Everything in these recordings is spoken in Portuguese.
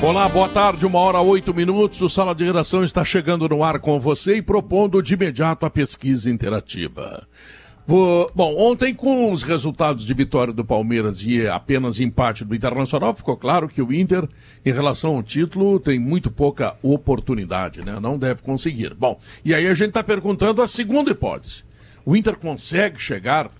Olá, boa tarde, uma hora oito minutos. O Sala de Redação está chegando no ar com você e propondo de imediato a pesquisa interativa. Vou... Bom, ontem, com os resultados de vitória do Palmeiras e apenas empate do Internacional, ficou claro que o Inter, em relação ao título, tem muito pouca oportunidade, né? Não deve conseguir. Bom, e aí a gente está perguntando a segunda hipótese. O Inter consegue chegar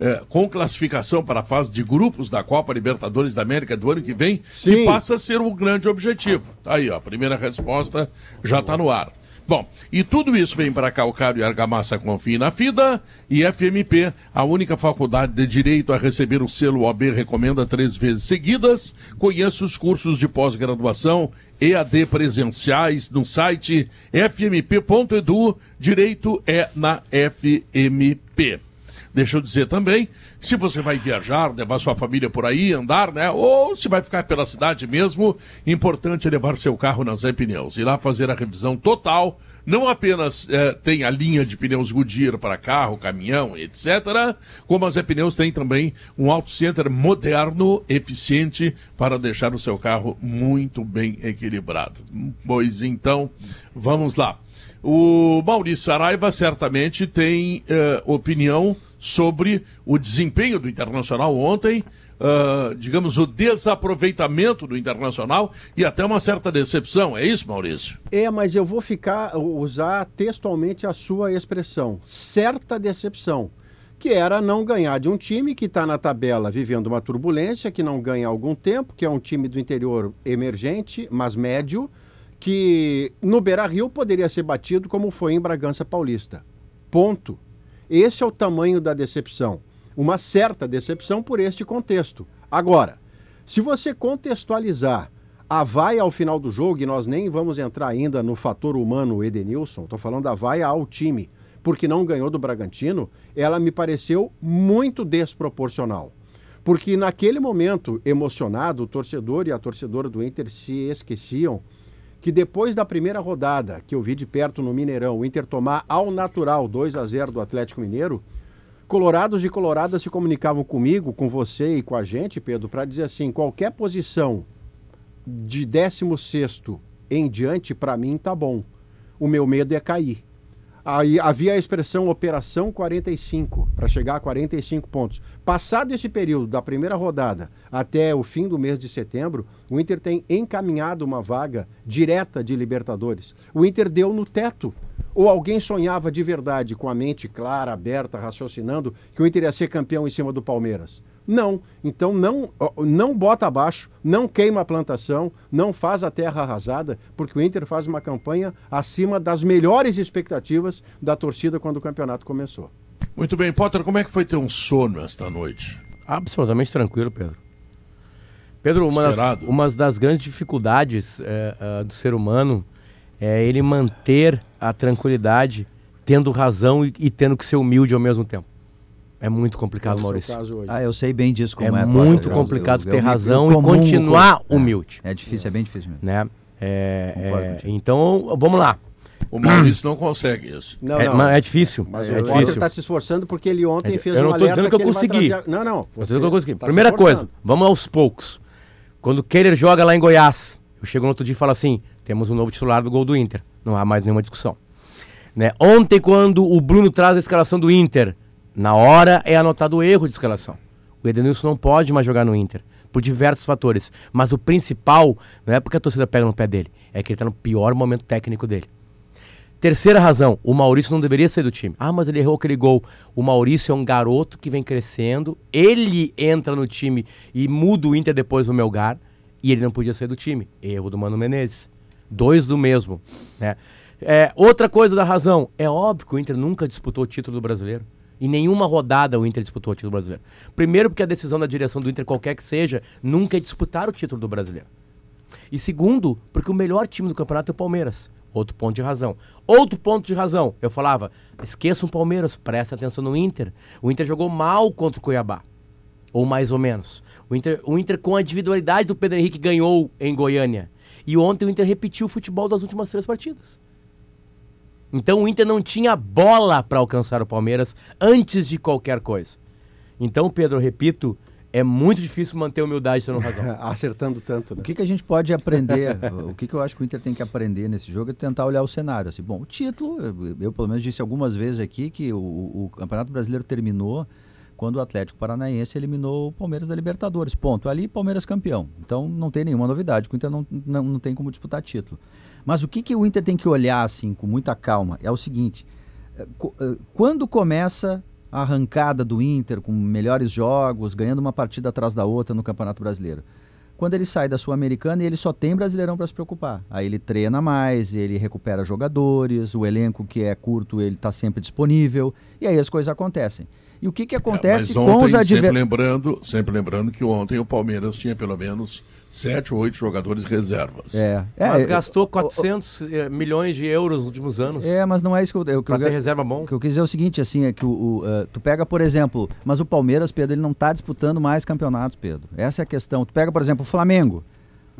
é, com classificação para a fase de grupos da Copa Libertadores da América do ano que vem, Sim. que passa a ser o grande objetivo. Tá aí, ó, a primeira resposta já está no ar. Bom, e tudo isso vem para Calcário e Argamassa Confie na FIDA e FMP, a única faculdade de direito a receber o selo OB recomenda três vezes seguidas. Conheça os cursos de pós-graduação EAD presenciais no site fmp.edu. Direito é na FMP. Deixa eu dizer também, se você vai viajar, levar sua família por aí, andar, né? Ou se vai ficar pela cidade mesmo, importante levar seu carro na Zé Pneus. Ir lá fazer a revisão total. Não apenas eh, tem a linha de pneus Goodyear para carro, caminhão, etc., como a Zé Pneus tem também um auto center moderno, eficiente, para deixar o seu carro muito bem equilibrado. Pois então, vamos lá. O Maurício Saraiva certamente tem eh, opinião sobre o desempenho do Internacional ontem, uh, digamos, o desaproveitamento do Internacional e até uma certa decepção. É isso, Maurício? É, mas eu vou ficar, usar textualmente a sua expressão, certa decepção, que era não ganhar de um time que está na tabela vivendo uma turbulência, que não ganha há algum tempo, que é um time do interior emergente, mas médio, que no Beira-Rio poderia ser batido como foi em Bragança Paulista. Ponto. Esse é o tamanho da decepção. Uma certa decepção por este contexto. Agora, se você contextualizar a vaia ao final do jogo, e nós nem vamos entrar ainda no fator humano Edenilson, estou falando da vaia ao time, porque não ganhou do Bragantino, ela me pareceu muito desproporcional. Porque naquele momento emocionado, o torcedor e a torcedora do Inter se esqueciam que depois da primeira rodada, que eu vi de perto no Mineirão, o Inter tomar ao natural 2 a 0 do Atlético Mineiro, colorados e coloradas se comunicavam comigo, com você e com a gente, Pedro, para dizer assim, qualquer posição de 16 em diante, para mim, tá bom. O meu medo é cair. Aí havia a expressão Operação 45, para chegar a 45 pontos. Passado esse período, da primeira rodada até o fim do mês de setembro, o Inter tem encaminhado uma vaga direta de Libertadores. O Inter deu no teto. Ou alguém sonhava de verdade, com a mente clara, aberta, raciocinando, que o Inter ia ser campeão em cima do Palmeiras? Não. Então não, não bota abaixo, não queima a plantação, não faz a terra arrasada, porque o Inter faz uma campanha acima das melhores expectativas da torcida quando o campeonato começou. Muito bem, Potter, como é que foi ter um sono esta noite? Absolutamente tranquilo, Pedro. Pedro, uma das, uma das grandes dificuldades é, é, do ser humano é ele manter a tranquilidade, tendo razão e, e tendo que ser humilde ao mesmo tempo. É muito complicado, É Maurício. Ah, eu sei bem disso como É é. muito Eu- complicado eu- ter eu- eu razão e comungo continuar com- humilde. É, é difícil, é bem difícil mesmo. Né? É, é, então, vamos lá. O Maurício não consegue isso. Não, é, não. mas é difícil. Mas é o difícil. está se esforçando porque ele ontem É, fez eu não um tô alerta dizendo que eu consegui. trazer- Não, não. Vou dizer o que eu consegui. tá Primeira coisa, vamos aos poucos. Quando o Kehler joga lá em Goiás, eu chego no outro dia e falo assim: temos um novo titular do gol do Inter. Não há mais nenhuma discussão. Né? Ontem, quando o Bruno traz a escalação do Inter, na hora é anotado o erro de escalação. O Edenilson não pode mais jogar no Inter, por diversos fatores. Mas o principal, não é porque a torcida pega no pé dele, é que ele está no pior momento técnico dele. Terceira razão, o Maurício não deveria sair do time. Ah, mas ele errou aquele gol. O Maurício é um garoto que vem crescendo, ele entra no time e muda o Inter depois do Melgar, e ele não podia sair do time. Erro do Mano Menezes. Dois do mesmo. Né? É, outra coisa da razão, é óbvio que o Inter nunca disputou o título do brasileiro. Em nenhuma rodada o Inter disputou o título brasileiro. Primeiro, porque a decisão da direção do Inter, qualquer que seja, nunca é disputar o título do brasileiro. E segundo, porque o melhor time do campeonato é o Palmeiras. Outro ponto de razão. Outro ponto de razão. Eu falava, esqueça o Palmeiras, preste atenção no Inter. O Inter jogou mal contra o Cuiabá. Ou mais ou menos. O Inter, o Inter com a individualidade do Pedro Henrique ganhou em Goiânia. E ontem o Inter repetiu o futebol das últimas três partidas. Então o Inter não tinha bola para alcançar o Palmeiras antes de qualquer coisa. Então, Pedro, eu repito, é muito difícil manter a humildade tendo razão. Acertando tanto. Né? O que, que a gente pode aprender? o que, que eu acho que o Inter tem que aprender nesse jogo é tentar olhar o cenário. Assim, bom, o título, eu, eu pelo menos disse algumas vezes aqui que o, o Campeonato Brasileiro terminou quando o Atlético Paranaense eliminou o Palmeiras da Libertadores. Ponto. Ali, Palmeiras campeão. Então não tem nenhuma novidade, o Inter não, não, não tem como disputar título. Mas o que, que o Inter tem que olhar assim com muita calma é o seguinte: eh, eh, quando começa a arrancada do Inter com melhores jogos, ganhando uma partida atrás da outra no Campeonato Brasileiro. Quando ele sai da Sul-Americana, ele só tem Brasileirão para se preocupar. Aí ele treina mais, ele recupera jogadores, o elenco que é curto, ele está sempre disponível, e aí as coisas acontecem. E o que, que é, acontece é, com os adversários? Sempre lembrando, sempre lembrando que ontem o Palmeiras tinha pelo menos sete ou oito jogadores reservas. É. é mas gastou 400 o, o, eh, milhões de euros nos últimos anos. É, mas não é isso que eu... eu pra ter reserva bom. O que eu quis dizer é o seguinte, assim, é que o, o uh, tu pega, por exemplo, mas o Palmeiras, Pedro, ele não está disputando mais campeonatos, Pedro. Essa é a questão. Tu pega, por exemplo, o Flamengo.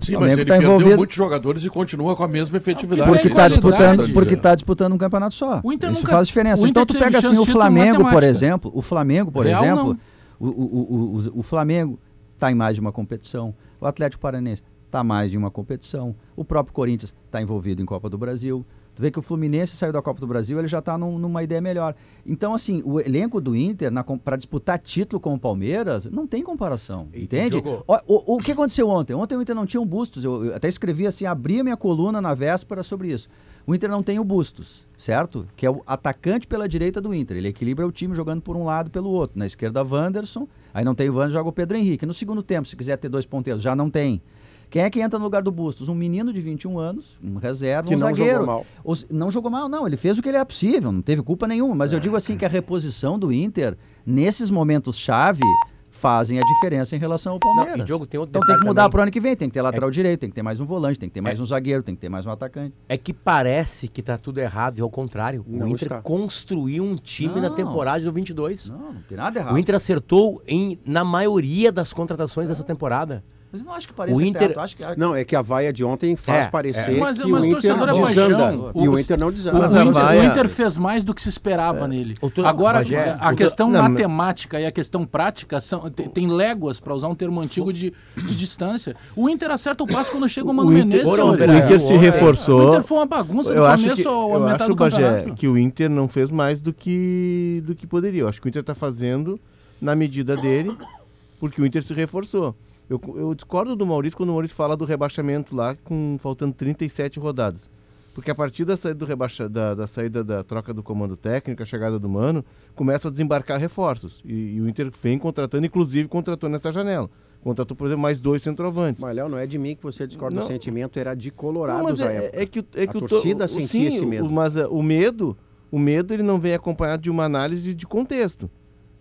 Sim, mas ele tá envolvido muitos jogadores e continua com a mesma efetividade. Porque está disputando, porque tá disputando um campeonato só. Isso nunca, faz diferença. Então tu pega assim o Flamengo, por exemplo, o Flamengo, por Real, exemplo, o, o, o, o Flamengo está em mais de uma competição. O Atlético Paranense está mais de uma competição. O próprio Corinthians está envolvido em Copa do Brasil. Tu vê que o Fluminense saiu da Copa do Brasil, ele já está num, numa ideia melhor. Então, assim, o elenco do Inter, para disputar título com o Palmeiras, não tem comparação. E entende? O, o, o, que aconteceu ontem? Ontem o Inter não tinha um Bustos. Eu, eu até escrevi assim, abri a minha coluna na véspera sobre isso. O Inter não tem o Bustos, certo? Que é o atacante pela direita do Inter. Ele equilibra o time jogando por um lado e pelo outro. Na esquerda, Wanderson. Aí não tem o Wanderson, joga o Pedro Henrique. No segundo tempo, se quiser ter dois ponteiros, já não tem. Quem é que entra no lugar do Bustos? Um menino de 21 anos, um reserva, que um não zagueiro. Jogou mal. não jogou mal, não. Ele fez o que ele é possível, não teve culpa nenhuma. Mas é. eu digo assim que a reposição do Inter, nesses momentos chave, fazem a diferença em relação ao Palmeiras. Não, Diogo, tem então tem que mudar para o ano que vem, tem que ter lateral é... direito, tem que ter mais um volante, tem que ter mais é... um zagueiro, tem que ter mais um atacante. É que parece que está tudo errado e ao contrário. Não o Inter está. construiu um time não. na temporada de 22. Não, não tem nada errado. O Inter acertou em, na maioria das contratações é. dessa temporada. Mas não acho que pareça o Inter... Teto, que... Não, é que a vaia de ontem faz é, parecer é. Mas, que mas o Inter é desanda. E o Inter não desanda. O, Inter, vaia... o Inter fez mais do que se esperava é. nele. Agora, a questão não, matemática e a questão prática são, tem, tem léguas, para usar um termo antigo, de, de distância. O Inter acerta o passo quando chega o Mano Menezes. O Inter se reforçou. O Inter foi uma bagunça eu acho começo ao eu acho, Bagé, que o Inter não fez mais do que, do que poderia. Eu acho que o Inter está fazendo na medida dele, porque o Inter se reforçou. Eu, eu discordo do Maurício quando o Maurício fala do rebaixamento lá, com faltando 37 rodadas. Porque a partir da saída, do rebaixa, da, da, saída da troca do comando técnico, a chegada do Mano, começa a desembarcar reforços. E, e, o Inter vem contratando, inclusive contratou nessa janela. Contratou, por exemplo, mais dois centroavantes. Mas, Léo, não é de mim que você discorda não. do sentimento, era de Colorado não, é, época. É que, é que a torcida sentia sim, esse medo. O, mas uh, o medo, o medo ele não vem acompanhado de uma análise de contexto.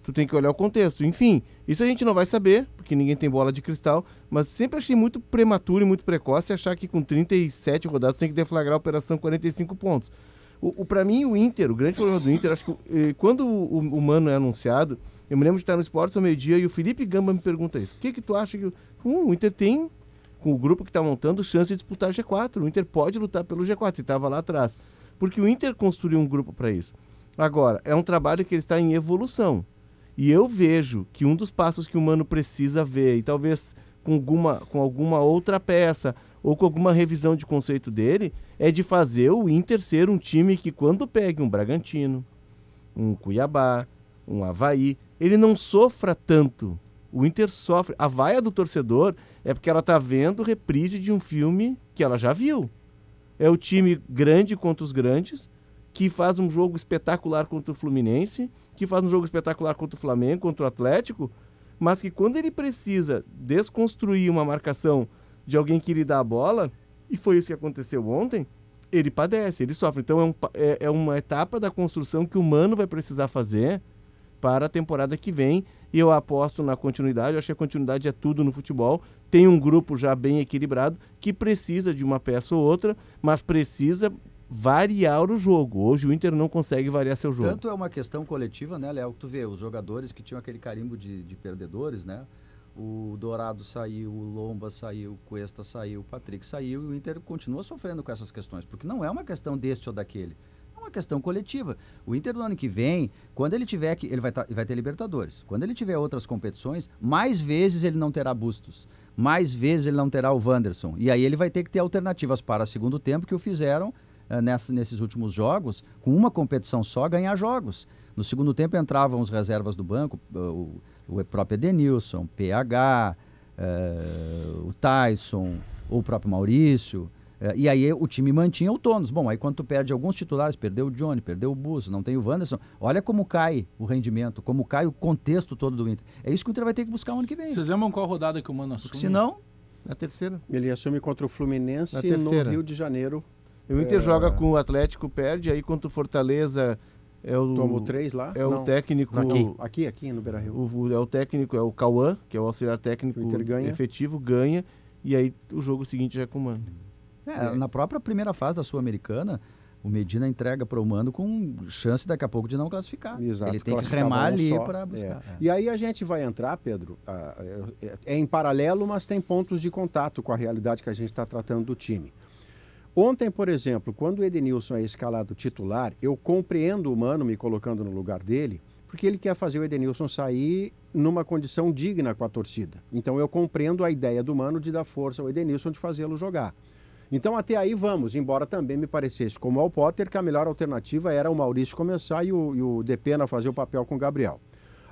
Tu tem que olhar o contexto. Enfim, isso a gente não vai saber, porque ninguém tem bola de cristal, mas sempre achei muito prematuro e muito precoce achar que com 37 rodadas tem que deflagrar a operação 45 pontos. O, o para mim, o Inter, o grande problema do Inter, acho que eh, quando o, o, Mano é anunciado, eu me lembro de estar no Esportes ao meio-dia e o Felipe Gamba me pergunta isso. O que que tu acha que... Um, o Inter tem, com o grupo que está montando, chance de disputar G4. O Inter pode lutar pelo G4, e estava lá atrás. Porque o Inter construiu um grupo para isso. Agora, é um trabalho que ele está em evolução. E eu vejo que um dos passos que o Mano precisa ver, e talvez com alguma, com alguma outra peça ou com alguma revisão de conceito dele, é de fazer o Inter ser um time que quando pegue um Bragantino, um Cuiabá, um Havaí, ele não sofra tanto. O Inter sofre. A vaia do torcedor é porque ela está vendo reprise de um filme que ela já viu. É o time grande contra os grandes, que faz um jogo espetacular contra o Fluminense, que faz um jogo espetacular contra o Flamengo, contra o Atlético, mas que quando ele precisa desconstruir uma marcação de alguém que lhe dá a bola, e foi isso que aconteceu ontem, ele padece, ele sofre. Então é, um, é, é uma etapa da construção que o Mano vai precisar fazer para a temporada que vem. E eu aposto na continuidade, eu acho que a continuidade é tudo no futebol. Tem um grupo já bem equilibrado que precisa de uma peça ou outra, mas precisa variar o jogo. Hoje o Inter não consegue variar seu jogo. Tanto é uma questão coletiva, né, Léo? Tu vê, os jogadores que tinham aquele carimbo de, de perdedores, né? O Dourado saiu, o Lomba saiu, o Cuesta saiu, o Patrick saiu e o Inter continua sofrendo com essas questões, porque não é uma questão deste ou daquele. É uma questão coletiva. O Inter no ano que vem, quando ele tiver que. Ele vai, tá, vai ter Libertadores. Quando ele tiver outras competições, mais vezes ele não terá bustos. Mais vezes ele não terá o Wanderson. E aí ele vai ter que ter alternativas para segundo tempo que o fizeram nessa, nesses últimos jogos, com uma competição só, ganhar jogos. No segundo tempo entravam os reservas do banco, uh, o próprio Edenilson, PH, uh, o Tyson, ou o próprio Maurício. Uh, e aí o time mantinha o tônus. Bom, aí quando tu perde alguns titulares, perdeu o Johnny, perdeu o Busso, não tem o Wanderson, olha como cai o rendimento, como cai o contexto todo do Inter. É isso que o Inter vai ter que buscar ano que vem. Vocês lembram qual rodada que o Mano assume? Porque senão... Na terceira. Ele assume contra o Fluminense no Rio de Janeiro. O Inter é... joga com o Atlético, perde, aí contra o Fortaleza é o, Tomo três lá? É Não. o técnico. Aqui, aqui, aqui no Beira Rio. O, é o técnico, é o Cauã, que é o auxiliar técnico o ganha. efetivo, ganha. E aí o jogo seguinte já é com o Mano. É, é. Na própria primeira fase da Sul-Americana, o Medina entrega para o Mano com chance daqui a pouco de não classificar. Exato, Ele tem que remar ali para buscar. É. É. E aí a gente vai entrar, Pedro, é em paralelo, mas tem pontos de contato com a realidade que a gente está tratando do time. Ontem, por exemplo, quando o Edenilson é escalado titular, eu compreendo o Mano me colocando no lugar dele, porque ele quer fazer o Edenilson sair numa condição digna com a torcida. Então eu compreendo a ideia do Mano de dar força ao Edenilson de fazê-lo jogar. Então até aí vamos, embora também me parecesse, como ao Potter, que a melhor alternativa era o Maurício começar e o, e o Depena fazer o papel com o Gabriel.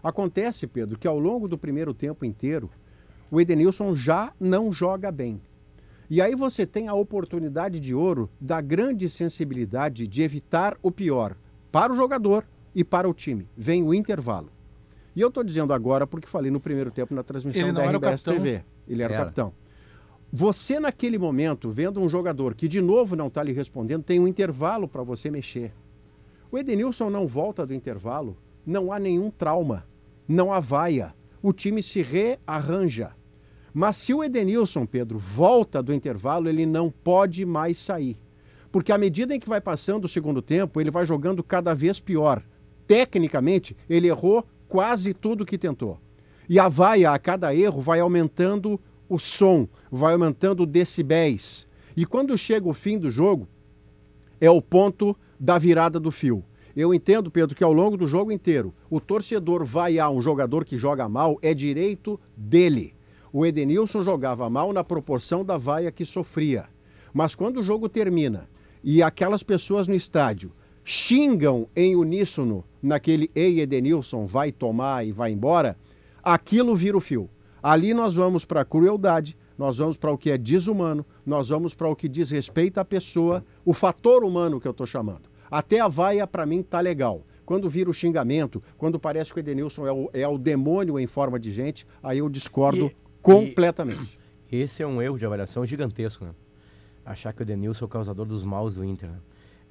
Acontece, Pedro, que ao longo do primeiro tempo inteiro, o Edenilson já não joga bem. E aí você tem a oportunidade de ouro da grande sensibilidade de evitar o pior para o jogador e para o time. Vem o intervalo. E eu estou dizendo agora porque falei no primeiro tempo na transmissão da RBS TV. Ele era, era, o capitão. Você, naquele momento, vendo um jogador que de novo não está lhe respondendo, tem um intervalo para você mexer. O Edenilson não volta do intervalo, não há nenhum trauma, não há vaia. O time se rearranja. Mas se o Edenilson, Pedro, volta do intervalo, ele não pode mais sair. Porque à medida em que vai passando o segundo tempo, ele vai jogando cada vez pior. Tecnicamente, ele errou quase tudo que tentou. E a vaia, a cada erro, vai aumentando o som, vai aumentando decibéis. E quando chega o fim do jogo, é o ponto da virada do fio. Eu entendo, Pedro, que ao longo do jogo inteiro, o torcedor vaiar um jogador que joga mal é direito dele o Edenilson jogava mal na proporção da vaia que sofria. Mas quando o jogo termina e aquelas pessoas no estádio xingam em uníssono naquele Ei Edenilson, vai tomar e vai embora, aquilo vira o fio. Ali nós vamos para a crueldade, nós vamos para o que é desumano, nós vamos para o que diz respeito à pessoa, o fator humano que eu estou chamando. Até a vaia, para mim, tá legal. Quando vira o xingamento, quando parece que o Edenilson é o, é o demônio em forma de gente, aí eu discordo e Completamente. E esse é um erro de avaliação gigantesco, né? Achar que o Edenilson é o causador dos maus do Inter, né?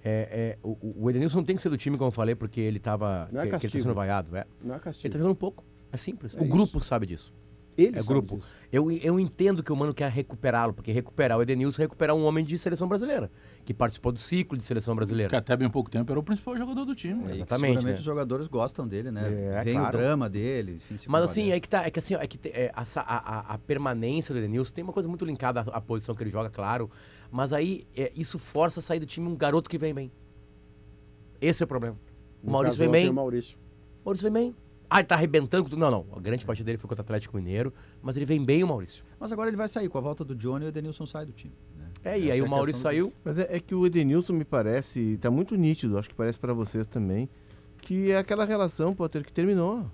É, é, o, o Edenilson não tem que ser do time, como eu falei, porque ele estava. É que, que ele tá sendo vaiado. É. Não é castigo. Ele tá jogando um pouco. É simples. É o isso. grupo sabe disso. Ele é grupo. Eu, eu entendo que o Mano quer recuperá-lo, porque recuperar o Edenilson é recuperar um homem de seleção brasileira, que participou do ciclo de seleção brasileira. Que até bem pouco tempo era o principal jogador do time. É, exatamente. Seguramente né? os jogadores gostam dele, né? É, Vem claro. o drama dele. Enfim, Mas assim, é que, tá, é que assim, é que é, a, a, a, permanência do Edenilson tem uma coisa muito linkada à, à posição que ele joga, claro. Mas aí é, isso força a sair do time um garoto que vem bem. Esse é o problema. O Maurício vem bem. O Maurício. Maurício vem bem. Ah, ele tá arrebentando com tudo. Não, não. A grande parte dele foi contra o Atlético Mineiro, mas ele vem bem o Maurício. Mas agora ele vai sair. Com a volta do Johnny, o Edenilson sai do time. Né? É, e aí é o Maurício saiu. Mas é, é, que o Edenilson me parece, tá muito nítido, acho que parece para vocês também, que é aquela relação, Potter, que terminou.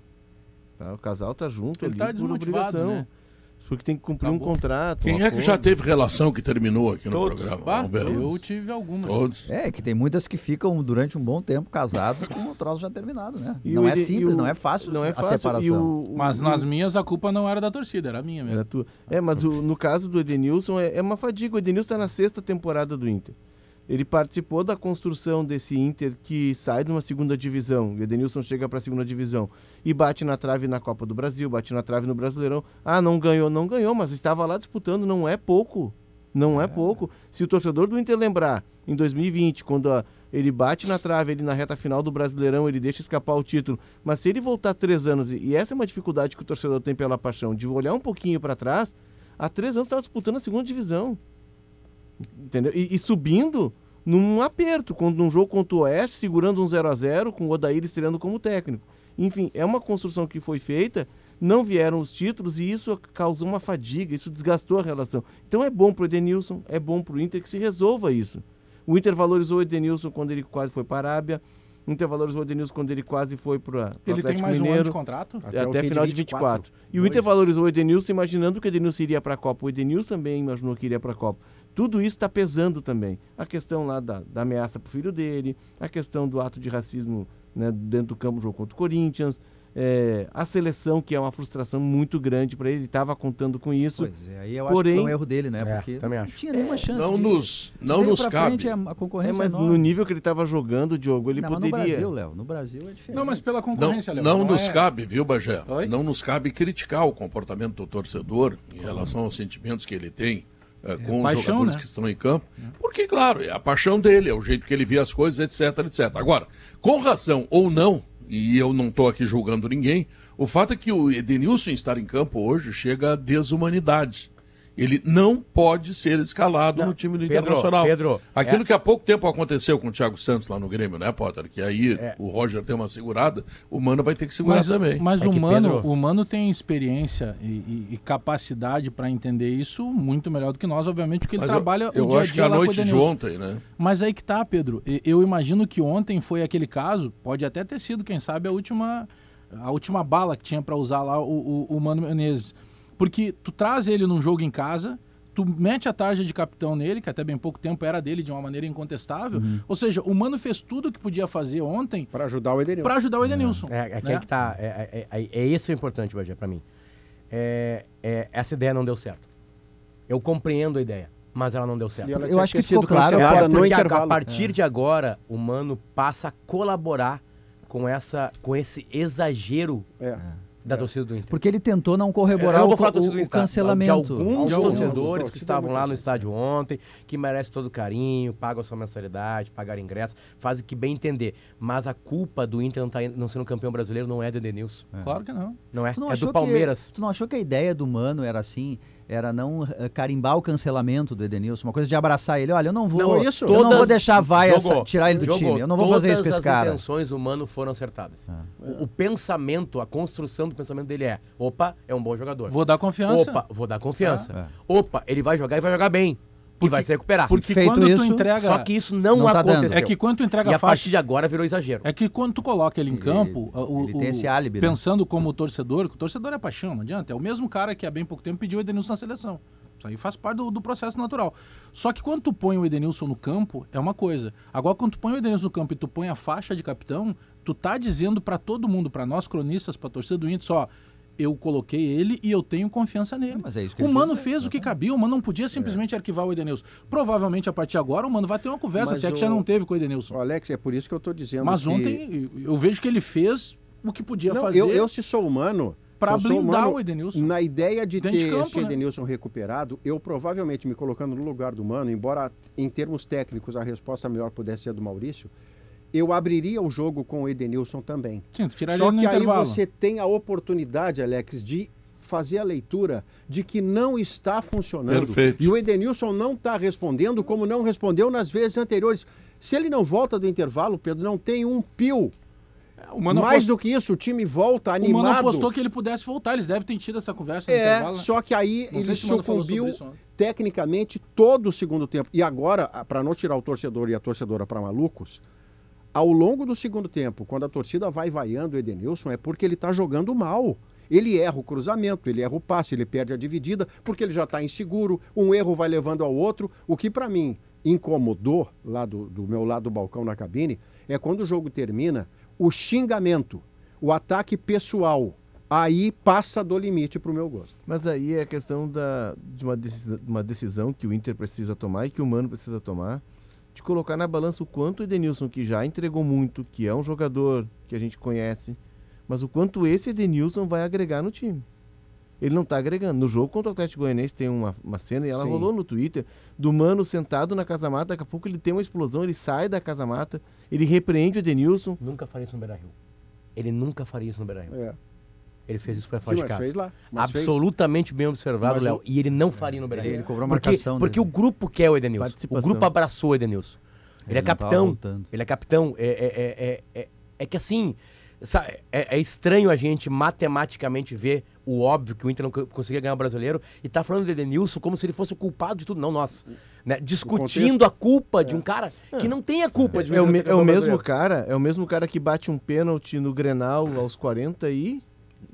Tá? O casal tá junto ele ali tá por obrigação. Né? Porque tem que cumprir um contrato. Quem um é que já teve relação que terminou aqui no Todos. programa? Ah, eu tive algumas. Todos. É, que tem muitas que ficam durante um bom tempo casados com o troço já terminado, né? E não é simples, o, não é fácil não é fácil, a separação. O, mas nas minhas a culpa não era da torcida, era minha mesmo. Era tua. É, mas no caso do Edenilson é, é uma fadiga. O Edenilson está na sexta temporada do Inter. Ele participou da construção desse Inter que sai de uma segunda divisão. O Edenilson chega para a segunda divisão e bate na trave na Copa do Brasil, bate na trave no Brasileirão. Ah, não ganhou, não ganhou, mas estava lá disputando, não é pouco. Não é. é pouco. Se o torcedor do Inter lembrar, em 2020, quando a, ele bate na trave, ele na reta final do Brasileirão, ele deixa escapar o título. Mas se ele voltar três anos, e essa é uma dificuldade que o torcedor tem pela paixão, de olhar um pouquinho para trás, há três anos estava disputando a segunda divisão. Entendeu? E, e, subindo num aperto, quando num jogo contra o Oeste, segurando um 0 a 0 com o Odair estreando como técnico. Enfim, é uma construção que foi feita, não vieram os títulos e isso causou uma fadiga, isso desgastou a relação. Então é bom para o Edenilson, é bom para o Inter que se resolva isso. O Inter valorizou o Edenilson quando ele quase foi para a Arábia. O Inter valorizou o Edenilson quando ele quase foi para o Ele tem mais Mineiro, um ano de contrato? Até, até final de 24. 24. E o Inter valorizou o Edenilson imaginando que o Edenilson iria para a Copa. O Edenilson também imaginou que iria para a Copa. Tudo isso está pesando também. A questão lá da, da ameaça para o filho dele, a questão do ato de racismo né, dentro do campo do jogo contra o Corinthians, é, a seleção, que é uma frustração muito grande para ele, ele estava contando com isso. Pois é, aí eu Porém, acho que foi um erro dele, né? É, Porque também acho. não tinha nenhuma chance. Não de, nos, não nos cabe. Frente, a, a concorrência é, mas no nível que ele estava jogando, Diogo, ele não, poderia. no Brasil, Léo, no Brasil é diferente. Não, mas pela concorrência, Léo. Não, não, nos é... cabe, viu, Bagé? Não nos cabe criticar o comportamento do torcedor em relação aos sentimentos que ele tem. É, com paixão, os jogadores né? que estão em campo, porque, claro, é a paixão dele, é o jeito que ele vê as coisas, etc, etc. Agora, com razão ou não, e eu não estou aqui julgando ninguém, o fato é que o Edenilson estar em campo hoje chega à desumanidade. Ele não pode ser escalado não, no time do Pedro, Internacional. Pedro, Aquilo é... que há pouco tempo aconteceu com o Thiago Santos lá no Grêmio, né, Potter? Que aí é... o Roger tem uma segurada, o Mano vai ter que segurar mas, também. Mas é o, Mano, Pedro... o Mano tem experiência e, e, e capacidade para entender isso muito melhor do que nós, obviamente, porque ele mas trabalha eu, eu o dia a dia. Eu acho que a noite de ontem, né? Mas aí que tá, Pedro. Eu imagino que ontem foi aquele caso, pode até ter sido, quem sabe, a última a última bala que tinha para usar lá o, o, o Mano Menezes. Porque tu traz ele num jogo em casa, tu mete a tarja de capitão nele, que até bem pouco tempo era dele de uma maneira incontestável. Uhum. Ou seja, o Mano fez tudo o que podia fazer ontem para ajudar o Edenilson. Para ajudar o Edenilson. É, é, né? é que tá, é, é, é, é isso o importante, Badia, para mim. É, é, essa ideia não deu certo. Eu compreendo a ideia, mas ela não deu certo. Eu acho que ficou claro porque a, a partir de agora o Mano passa a colaborar com, essa, com esse exagero é. Da é. torcida do Inter. Porque ele tentou não corroborar não o, o, o, cancelamento. De alguns de torcedores que estavam lá no estádio ontem, que merecem todo o carinho, pagam a sua mensalidade, pagaram ingresso, fazem que bem entender. Mas a culpa do Inter não, tá, não sendo campeão brasileiro não é do Edenilson. É. Claro que não. Não é, é do Palmeiras. Que, tu não achou que a ideia do Mano era assim era não uh, carimbar o cancelamento do Edenilson, uma coisa de abraçar ele. Olha, eu não vou, não, isso, eu não vou deixar vai essa, tirar ele do jogou. time. Eu não vou fazer isso com esse cara. As intenções humanas foram acertadas. Ah. O, o, pensamento, a construção do pensamento dele é: opa, é um bom jogador. Vou dar confiança. Opa, vou dar confiança. Ah. Opa, ele vai jogar e vai jogar bem. Porque, e vai se recuperar. Porque Feito quando isso, tu entrega. Só que isso não, não tá aconteceu. Dando. É que quando tu entrega e a partir de agora virou exagero. É que quando tu coloca ele em campo. Ele, o, ele tem esse álibi. Né? Pensando né? como torcedor, que o torcedor é paixão, não adianta. É o mesmo cara que há bem pouco tempo pediu o Edenilson na seleção. Isso aí faz parte do, do, processo natural. Só que quando tu põe o Edenilson no campo, é uma coisa. Agora, quando tu põe o Edenilson no campo e tu põe a faixa de capitão, tu tá dizendo para todo mundo, para nós cronistas, pra torcida do Inter, só eu coloquei ele e eu tenho confiança nele. Mas é isso que o Mano fez o que cabia, o Mano não podia simplesmente é. arquivar o Edenilson. Provavelmente a partir de agora o Mano vai ter uma conversa, Mas se é que já não teve com o Edenilson. Alex, é por isso que eu estou dizendo. Mas que... ontem eu vejo que ele fez o que podia não, fazer. Eu, eu, se sou humano, para blindar o Edenilson. Na ideia de ter de campo, esse né? Edenilson recuperado, eu provavelmente me colocando no lugar do Mano, embora em termos técnicos a resposta melhor pudesse ser do Maurício, eu abriria o jogo com o Edenilson também. Sim, Só que aí intervalo. você tem a oportunidade, Alex, de fazer a leitura de que não está funcionando. Perfeito. E o Edenilson não está respondendo como não respondeu nas vezes anteriores. Se ele não volta do intervalo, Pedro, não tem um pio mais apost... do que isso, o time volta animado. O Mano apostou que ele pudesse voltar, eles devem ter tido essa conversa no é, intervalo. Né? Só que aí não ele sucumbiu tecnicamente todo o segundo tempo. E agora, para não tirar o torcedor e a torcedora para malucos, ao longo do segundo tempo, quando a torcida vai vaiando o Edenilson, é porque ele está jogando mal. Ele erra o cruzamento, ele erra o passe, ele perde a dividida, porque ele já está inseguro, um erro vai levando ao outro. O que para mim incomodou lá do, do meu lado do balcão na cabine é quando o jogo termina, o xingamento, o ataque pessoal, aí passa do limite para o meu gosto. Mas aí é a questão da, de uma decisão, uma decisão que o Inter precisa tomar e que o Mano precisa tomar, de colocar na balança o quanto o Edenilson, que já entregou muito, que é um jogador que a gente conhece, mas o quanto esse Edenilson vai agregar no time. ele não está agregando. No jogo contra o Atlético Goianiense tem uma, uma cena e ela Sim. rolou no Twitter do Mano sentado na casa mata, daqui a pouco ele tem uma explosão, ele sai da casa mata, ele repreende o Edenilson. Nunca faria isso no Beira-Rio. Ele nunca faria isso no Beira-Rio. É. Ele fez isso para fora de casa. Fez lá, Absolutamente fez. bem observado, Léo. E ele não faria no Beira-Rio. Ele cobrou marcação. Porque, porque o grupo quer o Edenilson. O grupo abraçou o Edenilson. Ele, ele é capitão. Ele é capitão. É, é, é, é, é que assim, Sabe, é, é, estranho a gente matematicamente ver o óbvio que o Inter não conseguia ganhar o brasileiro e tá falando de Edenilson como se ele fosse o culpado de tudo. Não, nós. Né? Discutindo a culpa é. de um cara que não tem a culpa de um É, o, é o mesmo cara, é o mesmo cara que bate um pênalti no Grenal aos 40 e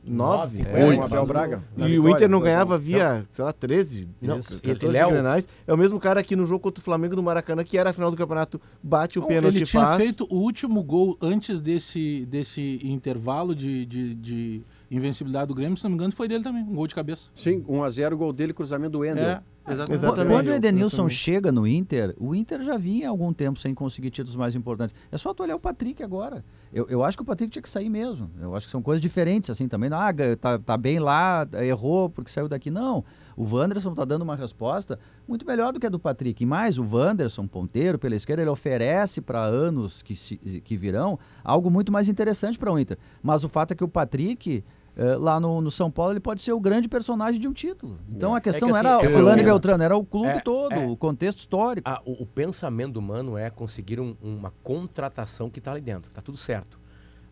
9, é, o Abel Braga. E vitória, o Inter não ganhava via, sei lá, 13, não, isso, ele, é Grenais. É o mesmo cara que no jogo contra o Flamengo do Maracanã, que era a final do campeonato, bate o pênalti Ele tinha feito o último gol antes desse, desse intervalo de, de, de invencibilidade do Grêmio, se não me engano, foi dele também, um gol de cabeça. Sim, 1x0, gol dele, cruzamento do Ender. É. Exatamente. Exatamente. Quando o Edenilson chega no Inter, o Inter já vinha há algum tempo sem conseguir títulos mais importantes. É só tu olhar o Patrick agora. Eu, eu acho que o Patrick tinha que sair mesmo. Eu acho que são coisas diferentes, assim, também. Ah, tá, tá bem lá, errou porque saiu daqui. Não. O Wanderson tá dando uma resposta muito melhor do que a do Patrick. E mais, o Wanderson, ponteiro pela esquerda, ele oferece para anos que, se, que virão algo muito mais interessante para o Inter. Mas o fato é que o Patrick é, lá no, no, São Paulo ele pode ser o grande personagem de um título. Então a questão é que, assim, não era o fulano e Beltrano, era o clube é, todo, é, o contexto histórico. A, o, o, pensamento humano é conseguir um, uma contratação que está ali dentro, tá tudo certo.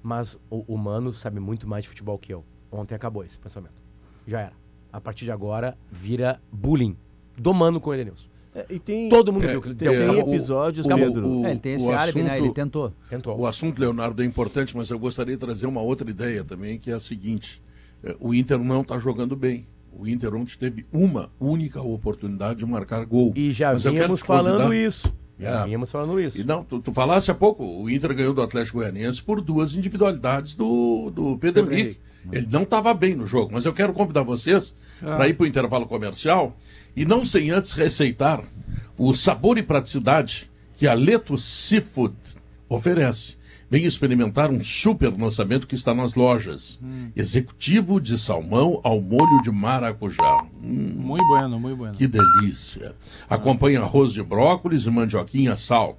Mas o humano sabe muito mais de futebol que eu. Ontem acabou esse pensamento. Já era. A partir de agora vira bullying do mano com o Edenilson. É, e tem, Todo mundo é, viu que ele tem, tem episódios, o, Pedro. O, é, ele tem esse árabe, né? Ele tentou. tentou. O assunto, Leonardo, é importante, mas eu gostaria de trazer uma outra ideia também, que é a seguinte. É, o Inter não está jogando bem. O Inter ontem teve uma única oportunidade de marcar gol. E já mas vínhamos falando isso. Já vínhamos falando isso. E não, tu, tu falasse há pouco, o Inter ganhou do Atlético Goianiense por duas individualidades do, do Pedro, Pedro Henrique. Ele não estava bem no jogo, mas eu quero convidar vocês ah. para ir para o intervalo comercial e não sem antes receitar o sabor e praticidade que a Leto Seafood oferece. Vem experimentar um super lançamento que está nas lojas. Hum. Executivo de salmão ao molho de maracujá. Hum, muito bueno, muito bueno. Que delícia. Acompanhe arroz de brócolis e mandioquinha salt.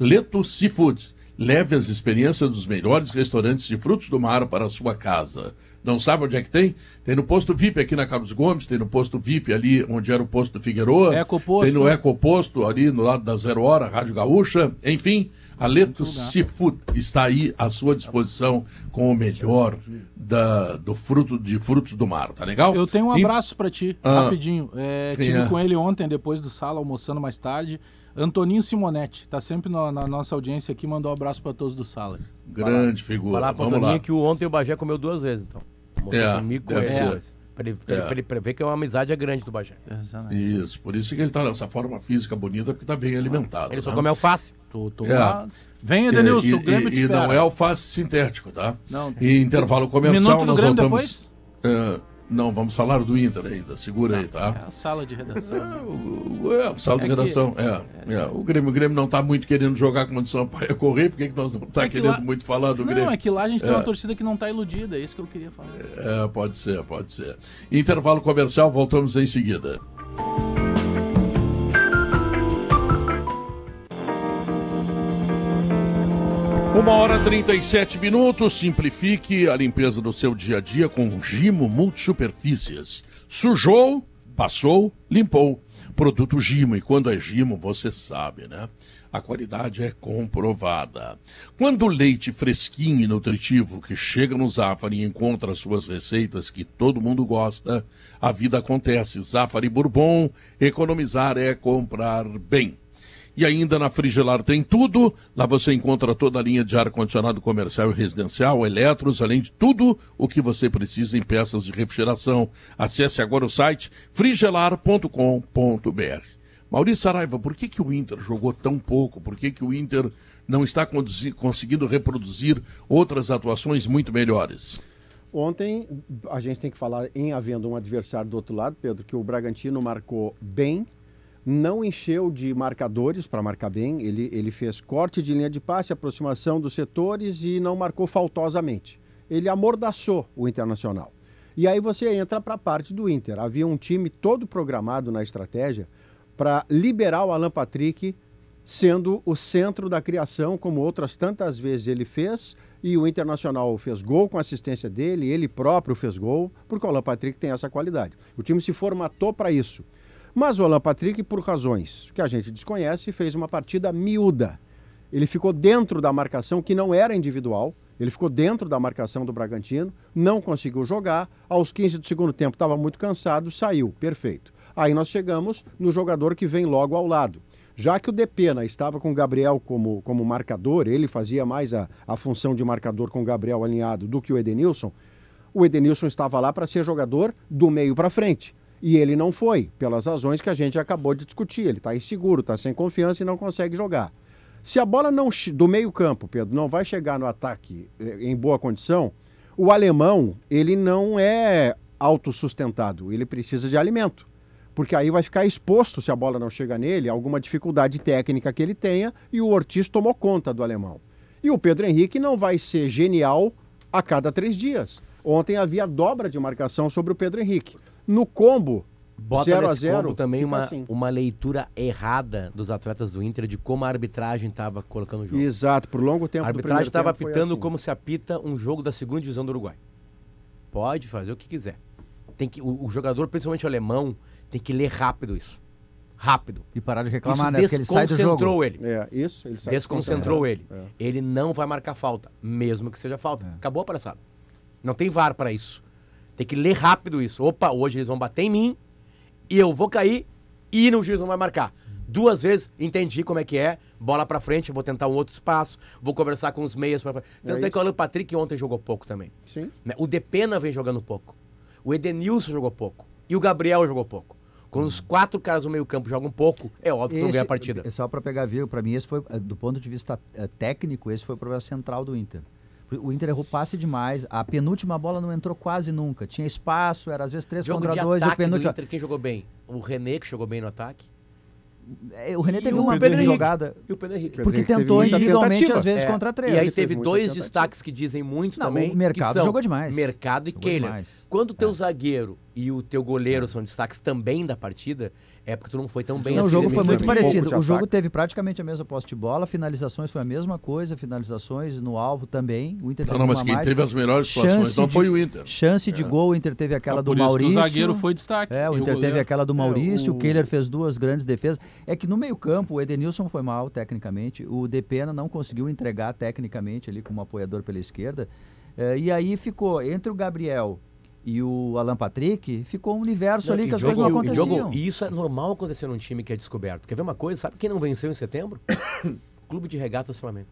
Leto Seafood. Leve as experiências dos melhores restaurantes de frutos do mar para a sua casa. Não sabe onde é que tem? Tem no posto VIP aqui na Carlos Gomes, tem no posto VIP ali onde era o posto do Figueroa. Ecoposto. Tem no Ecoposto ali no lado da Zero Hora, Rádio Gaúcha. Enfim, Aleto Seafood está aí à sua disposição com o melhor da, do fruto de frutos do mar, tá legal? Eu tenho um abraço e... para ti, ah, rapidinho. É, tive é? com ele ontem, depois do sala, almoçando mais tarde. Antoninho Simonetti, está sempre no, na nossa audiência aqui, mandou um abraço para todos do sala. Grande Fala, figura. Falar para Antoninho que o ontem o Bagé comeu duas vezes, então. É, comigo com ele. Para ele, é. ele, ele ver que é uma amizade é grande do Bagé. Isso, por isso que ele está nessa forma física bonita, porque está bem alimentado. Ele né? só come alface. Tô, tô é. lá. Vem, Edenilson, o Grêmio e, e não é alface sintético, tá? Não. E intervalo comercial, Minuto do Grêmio voltamos, depois? É, não, vamos falar do Inter ainda, segura tá. aí, tá? É a sala de redação. É, o, é a sala é de redação, que, é, é, é. O, Grêmio, o Grêmio não está muito querendo jogar com o Sampaio correr, por que nós não está é querendo lá, muito falar do não, Grêmio? Não, é que lá a gente tem uma torcida que não está iludida, é isso que eu queria falar. É, pode ser, pode ser. Intervalo comercial, voltamos em seguida. Uma hora e 37 minutos. Simplifique a limpeza do seu dia a dia com Gimo Multisuperfícies. Sujou, passou, limpou. Produto Gimo. E quando é Gimo, você sabe, né? A qualidade é comprovada. Quando o leite fresquinho e nutritivo que chega no Zafari encontra suas receitas que todo mundo gosta, a vida acontece. Zafari Bourbon, economizar é comprar bem. E ainda na Frigelar tem tudo. Lá você encontra toda a linha de ar-condicionado comercial e residencial, eletros, além de tudo o que você precisa em peças de refrigeração. Acesse agora o site frigelar.com.br. Maurício Saraiva, por que, que o Inter jogou tão pouco? Por que, que o Inter não está conseguindo reproduzir outras atuações muito melhores? Ontem, a gente tem que falar em havendo um adversário do outro lado, Pedro, que o Bragantino marcou bem, não encheu de marcadores para marcar bem, ele, ele fez corte de linha de passe, aproximação dos setores e não marcou faltosamente. Ele amordaçou o Internacional. E aí você entra para a parte do Inter. Havia um time todo programado na estratégia para liberar o Alan Patrick sendo o centro da criação, como outras tantas vezes ele fez, e o Internacional fez gol com assistência dele, ele próprio fez gol, porque o Alan Patrick tem essa qualidade. O time se formatou para isso. Mas o Alan Patrick, por razões que a gente desconhece, fez uma partida miúda. Ele ficou dentro da marcação que não era individual, ele ficou dentro da marcação do Bragantino, não conseguiu jogar. Aos 15 do segundo tempo estava muito cansado, saiu, perfeito. Aí nós chegamos no jogador que vem logo ao lado. Já que o Depena estava com o Gabriel como, como marcador, ele fazia mais a, a função de marcador com o Gabriel alinhado do que o Edenilson, o Edenilson estava lá para ser jogador do meio para frente. E ele não foi, pelas razões que a gente acabou de discutir. Ele está inseguro, está sem confiança e não consegue jogar. Se a bola não do meio campo, Pedro, não vai chegar no ataque eh, em boa condição, o alemão ele não é autossustentado, ele precisa de alimento. Porque aí vai ficar exposto, se a bola não chega nele, alguma dificuldade técnica que ele tenha, e o Ortiz tomou conta do alemão. E o Pedro Henrique não vai ser genial a cada três dias. Ontem havia dobra de marcação sobre o Pedro Henrique. No combo, Bota 0 a 0 também uma, assim. uma leitura errada dos atletas do Inter de como a arbitragem estava colocando o jogo. Exato, por longo tempo. A arbitragem estava apitando assim. como se apita um jogo da segunda divisão do Uruguai. Pode fazer o que quiser. Tem que, o, o jogador, principalmente o alemão, tem que ler rápido isso. Rápido. E parar de reclamar, isso né? Porque ele sai do jogo. ele. É, isso. Ele desconcentrou ele. É. Ele não vai marcar falta, mesmo que seja falta. É. Acabou a palhaçada. Não tem VAR para isso. Tem que ler rápido isso. Opa, hoje eles vão bater em mim e eu vou cair e no juiz não vai marcar. Duas vezes entendi como é que é, bola para frente, vou tentar um outro espaço, vou conversar com os meias para Tanto é, é que o Alan Patrick ontem jogou pouco também. Sim. Né? O Depena vem jogando pouco. O Edenilson jogou pouco. E o Gabriel jogou pouco. Quando os quatro caras no meio-campo jogam pouco, é óbvio que não ganha a partida. É só para pegar viu, para mim esse foi do ponto de vista eh, técnico, esse foi o problema central do Inter. O Inter errou passe demais. A penúltima bola não entrou quase nunca. Tinha espaço, era às vezes 3 Jogo contra 2. O penúltimo... Inter, quem jogou bem? O René, que jogou bem no ataque. É, o René teve uma jogada. E o Pedro Henrique. Porque tentou individualmente, às vezes, é. contra três. E aí teve dois destaques que dizem muito não, também. O mercado jogou demais. Mercado e Kehler. Quando o teu é. zagueiro e o teu goleiro são destaques também da partida, é porque tu não foi tão bem não, assim. O jogo foi muito parecido. Um o jogo teve praticamente a mesma posse de bola, finalizações foi a mesma coisa, finalizações no alvo também. O Inter não, não mas quem mais. teve as melhores situações não foi o Inter. Chance de é. gol, o Inter teve aquela do Maurício. o zagueiro foi destaque. É, o Inter teve aquela do é, Maurício, o... o Kehler fez duas grandes defesas. É que no meio-campo o Edenilson foi mal tecnicamente, o Depena não conseguiu entregar tecnicamente ali como apoiador pela esquerda. É, e aí ficou entre o Gabriel e o Alan Patrick, ficou um universo não, ali que as jogo, coisas não aconteciam. Jogo, e isso é normal acontecer num time que é descoberto. Quer ver uma coisa? Sabe quem não venceu em setembro? Clube de Regatas Flamengo.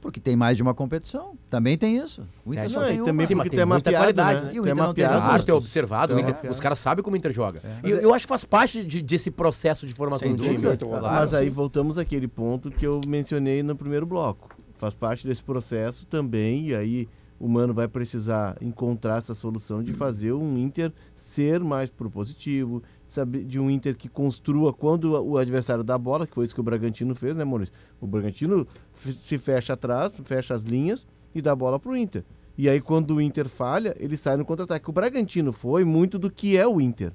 Porque tem mais de uma competição. Também tem isso. O Inter é, só tem também Sim, porque tem, tem muita qualidade. Né? E o Inter não tem ter observado. Inter, os caras sabem como o Inter joga. É. E eu, eu, acho que faz parte de, desse processo de formação Sem do time. Claro, Mas aí voltamos àquele ponto que eu mencionei no primeiro bloco. Faz parte desse processo também, e aí o Mano vai precisar encontrar essa solução de fazer um Inter ser mais propositivo, de um Inter que construa quando o adversário dá bola, que foi isso que o Bragantino fez, né, Maurício? O Bragantino se fecha atrás, fecha as linhas e dá bola pro Inter. E aí quando o Inter falha, ele sai no contra-ataque. O Bragantino foi muito do que é o Inter.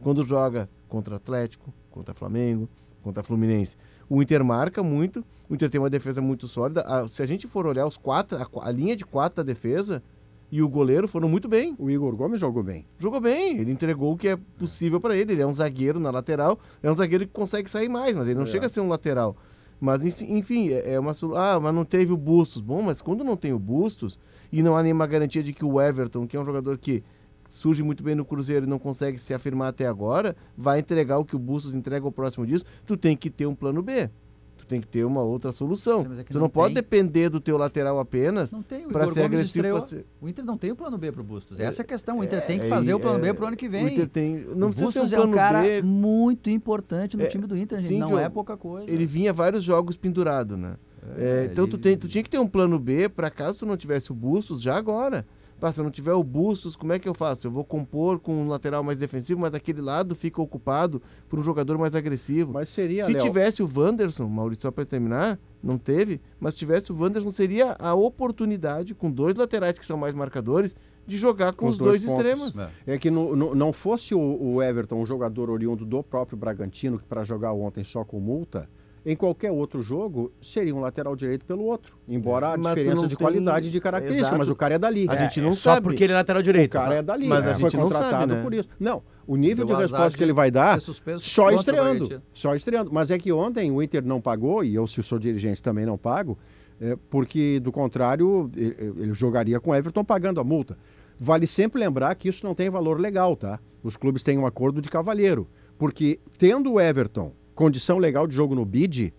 Quando joga contra Atlético, contra Flamengo, contra Fluminense o Inter marca muito, o Inter tem uma defesa muito sólida. A, se a gente for olhar os quatro, a, a, linha de quatro da defesa e o goleiro foram muito bem. O Igor Gomes jogou bem. Jogou bem, ele entregou o que é possível para ele. Ele é um zagueiro na lateral, é um zagueiro que consegue sair mais, mas ele não é. chega a ser um lateral. Mas enfim, é, é uma ah, mas não teve o Bustos. Bom, mas quando não tem o Bustos e não há nenhuma garantia de que o Everton, que é um jogador que surge muito bem no Cruzeiro e não consegue se afirmar até agora, vai entregar o que o Bustos entrega ao próximo disso, tu tem que ter um plano B. Tu tem que ter uma outra solução. É tu não, não pode depender do teu lateral apenas para ser Gomes agressivo. Ser... O Inter não tem o plano B para o Bustos. Essa é a questão. O Inter é, tem que fazer é, o plano B para o ano que vem. O Inter tem. Não o Bustos um é um cara B. muito importante no é, time do Inter. Sim, não é pouca coisa. Ele vinha vários jogos pendurado, né? É, então ele... tu, tem, tu tinha que ter um plano B para caso tu não tivesse o Bustos já agora. Se eu não tiver o Bustos, como é que eu faço? Eu vou compor com um lateral mais defensivo, mas aquele lado fica ocupado por um jogador mais agressivo. Mas seria, Se tivesse o Wanderson, Maurício, só para terminar, não teve, mas tivesse o Wanderson seria a oportunidade, com dois laterais que são mais marcadores, de jogar com, com os dois, dois extremos. É. é, que no, no, não fosse o, o, Everton um jogador oriundo do próprio Bragantino, que para jogar ontem só com multa, em qualquer outro jogo, seria um lateral direito pelo outro. Embora é, a diferença de tem... qualidade de característica, Exato. mas o cara é dali. A gente não é, sabe. Só porque ele é lateral direito. O cara é dali. Mas a gente foi contratado sabe, né? por isso. Não, o nível de resposta que ele vai dar, só estreando. Só estreando. Mas é que ontem o Inter não pagou, e eu, se sou dirigente, também não pago, é, porque, do contrário, ele, ele jogaria com Everton pagando a multa. Vale sempre lembrar que isso não tem valor legal, tá? Os clubes têm um acordo de cavalheiro. Porque, tendo o Everton condição legal de jogo no bid,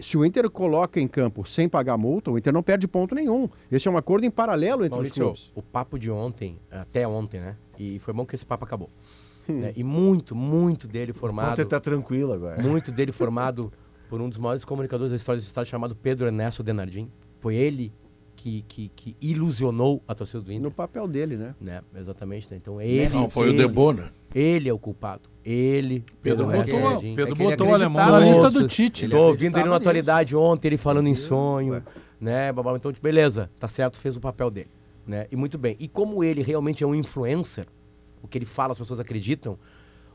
se o Inter coloca em campo sem pagar multa, o Inter não perde ponto nenhum. Esse é um acordo em paralelo entre Maurício, os clubes. O papo de ontem, até ontem, né? E foi bom que esse papo acabou. Né? E muito, muito dele formado. Ontem tá tranquilo agora. Muito dele formado por um dos maiores comunicadores da história do estado chamado Pedro Ernesto Denardim. Foi ele que, que, que, ilusionou a torcida do Inter. No papel dele, né? né? Exatamente. Né? Então ele. Não, foi ele, o Debona. Ele é o culpado. Ele. Pedro, botou, Pedro é botou o alemão na lista do Tite. Estou ouvindo ele na atualidade ontem, ele falando em sonho, Ué. né? Babá. Então, tipo, beleza, tá certo, fez o papel dele. Né? E muito bem. E como ele realmente é um influencer, o que ele fala, as pessoas acreditam,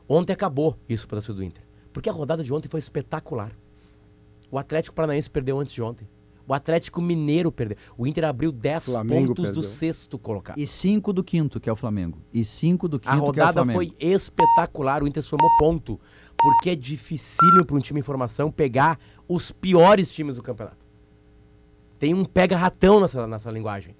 ontem acabou isso para o torcida do Inter. Porque a rodada de ontem foi espetacular. O Atlético Paranaense perdeu antes de ontem. O Atlético Mineiro perdeu. O Inter abriu 10 Flamengo pontos perdeu. do sexto colocado. E 5 do quinto, que é o Flamengo. E 5 do quinto, A rodada é foi espetacular. O Inter somou ponto. Porque é dificílimo para um time em formação pegar os piores times do campeonato. Tem um pega-ratão nessa, nessa linguagem.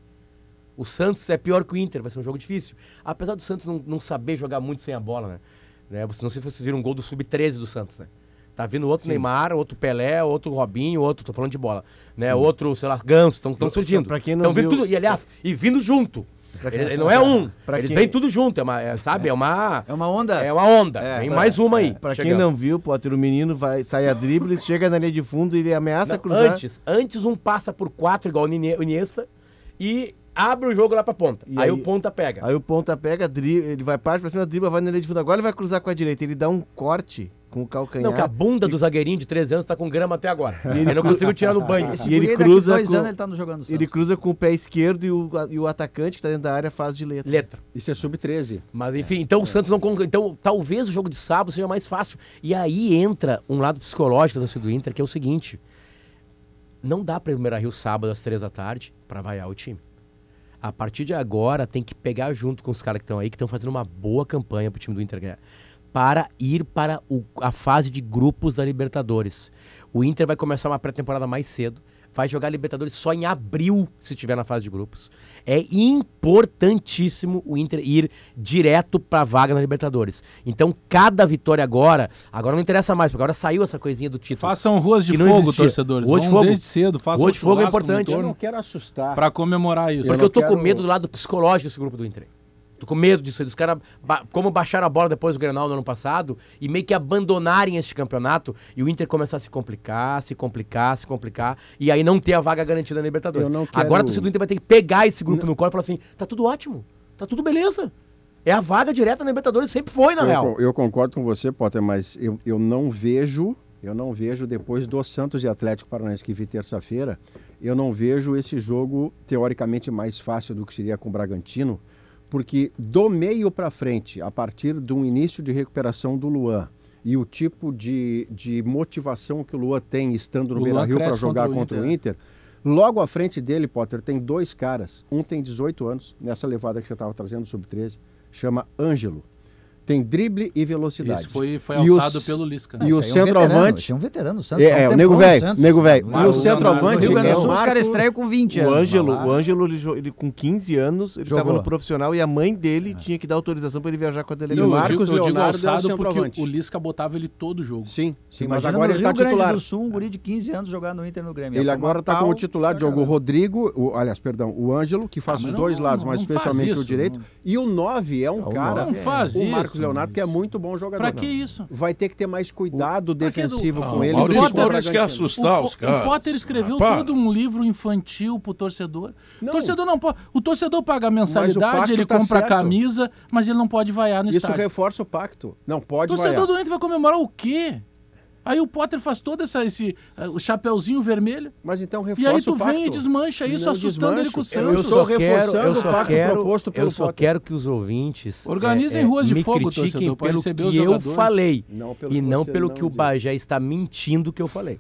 O Santos é pior que o Inter, vai ser um jogo difícil. Apesar do Santos não, não saber jogar muito sem a bola, né? né? Não sei se vocês viram um gol do Sub-13 do Santos, né? Tá vindo outro Sim. Neymar, outro Pelé, outro Robinho, outro, tô falando de bola, né? Sim. Outro, sei lá, Ganso, estão surgindo. Pra quem não vindo tudo, e aliás, e vindo junto. Ele, ele, não é um, pra eles quem... vêm tudo junto, é uma, é, sabe? É. é. uma é uma onda. É uma onda. É, Vem pra, mais uma aí. Para quem não viu, Potter, o menino vai sair a drible, chega na linha de fundo e ele ameaça não, cruzar. Antes, antes um passa por quatro igual o Iniesta e abre o jogo lá pra ponta. Aí, aí, o ponta pega. Aí o ponta pega, drible, ele vai parte pra cima, dribla, vai na linha de fundo. Agora ele vai cruzar com a direita, ele dá um corte com o calcanhar. Não, que a bunda do zagueirinho de 13 anos tá com grama até agora. E ele não consigo tirar no banho. Esse e ele cruza dois com, anos ele tá no jogando Ele cruza com o pé esquerdo e o, e o atacante que tá dentro da área faz de letra. Letra. Isso é sub-13. Mas enfim, então o Santos não então talvez o jogo de sábado seja mais fácil. E aí entra um lado psicológico do do Inter, que é o seguinte: não dá para primeira Rio sábado às três da tarde para vaiar o time. A partir de agora tem que pegar junto com os caras que estão aí, que estão fazendo uma boa campanha pro time do Inter para ir para o, a fase de grupos da Libertadores. O Inter vai começar uma pré-temporada mais cedo, vai jogar Libertadores só em abril, se estiver na fase de grupos. É importantíssimo o Inter ir direto para a vaga na Libertadores. Então, cada vitória agora, agora não interessa mais, porque agora saiu essa coisinha do título. Façam ruas de fogo, torcedores. Rua de fogo. desde cedo, façam Rua de fogo é importante. Eu não quero assustar. Para comemorar isso. Porque eu, eu tô quero... com medo do lado psicológico desse grupo do Inter. Tô com medo disso aí, dos caras, como baixaram a bola depois do Grenal no ano passado e meio que abandonarem este campeonato e o Inter começar a se complicar, se complicar, se complicar e aí não ter a vaga garantida na Libertadores. Quero... Agora o torcedor do Inter vai ter que pegar esse grupo não... no colo e falar assim: tá tudo ótimo, tá tudo beleza. É a vaga direta na Libertadores, sempre foi, na eu, real. Eu concordo com você, Potter, mas eu, eu não vejo, eu não vejo depois do Santos e Atlético Paranaense que vi terça-feira, eu não vejo esse jogo teoricamente mais fácil do que seria com o Bragantino porque do meio para frente, a partir de um início de recuperação do Luan e o tipo de, de motivação que o Luan tem estando no Beira-Rio para jogar contra o Inter, logo à frente dele, Potter, tem dois caras. Um tem 18 anos, nessa levada que você estava trazendo, sub-13, chama Ângelo tem drible e velocidade. Isso foi, foi alçado os, pelo Lisca. Né? E o centroavante. É um veterano, o Santos. É, é o nego velho. Nego velho. E o centroavante. O é o Marco, cara estreia com 20 anos. O Ângelo, o Ângelo ele, ele, com 15 anos, ele estava no profissional e a mãe dele é. tinha que dar autorização para ele viajar com a delegacia. o Marcos eu Leonardo digo alçado é o porque o Lisca botava ele todo jogo. Sim, sim mas agora ele está titular. do Sul, um guri de 15 anos jogando no Inter no Grêmio. Ele agora está como titular, jogo o Rodrigo, aliás, perdão, o Ângelo, que faz ah, os dois lados, mas especialmente o direito. E o 9 é um cara, o Marcos Leonardo, que é muito bom jogador. Pra que isso? Vai ter que ter mais cuidado o, defensivo do, com ele. Maurício, o Potter quer assustar o, os caras. O Potter escreveu ah, todo um livro infantil pro torcedor. Não. Torcedor não pode. O torcedor paga a mensalidade, ele tá compra a camisa, mas ele não pode vaiar no isso estádio. Isso reforça o pacto. Não pode O torcedor vaiar. do Inter vai comemorar o quê? Aí o Potter faz todo essa, esse uh, o chapeuzinho vermelho. Mas então reforça E aí tu vem e desmancha isso, não assustando ele com o Santos. Eu só quero, eu só quero, eu só quero que os ouvintes organizem é, ruas de fogo, critiquem pelo que eu falei não e não pelo que o Bagé está mentindo que eu falei.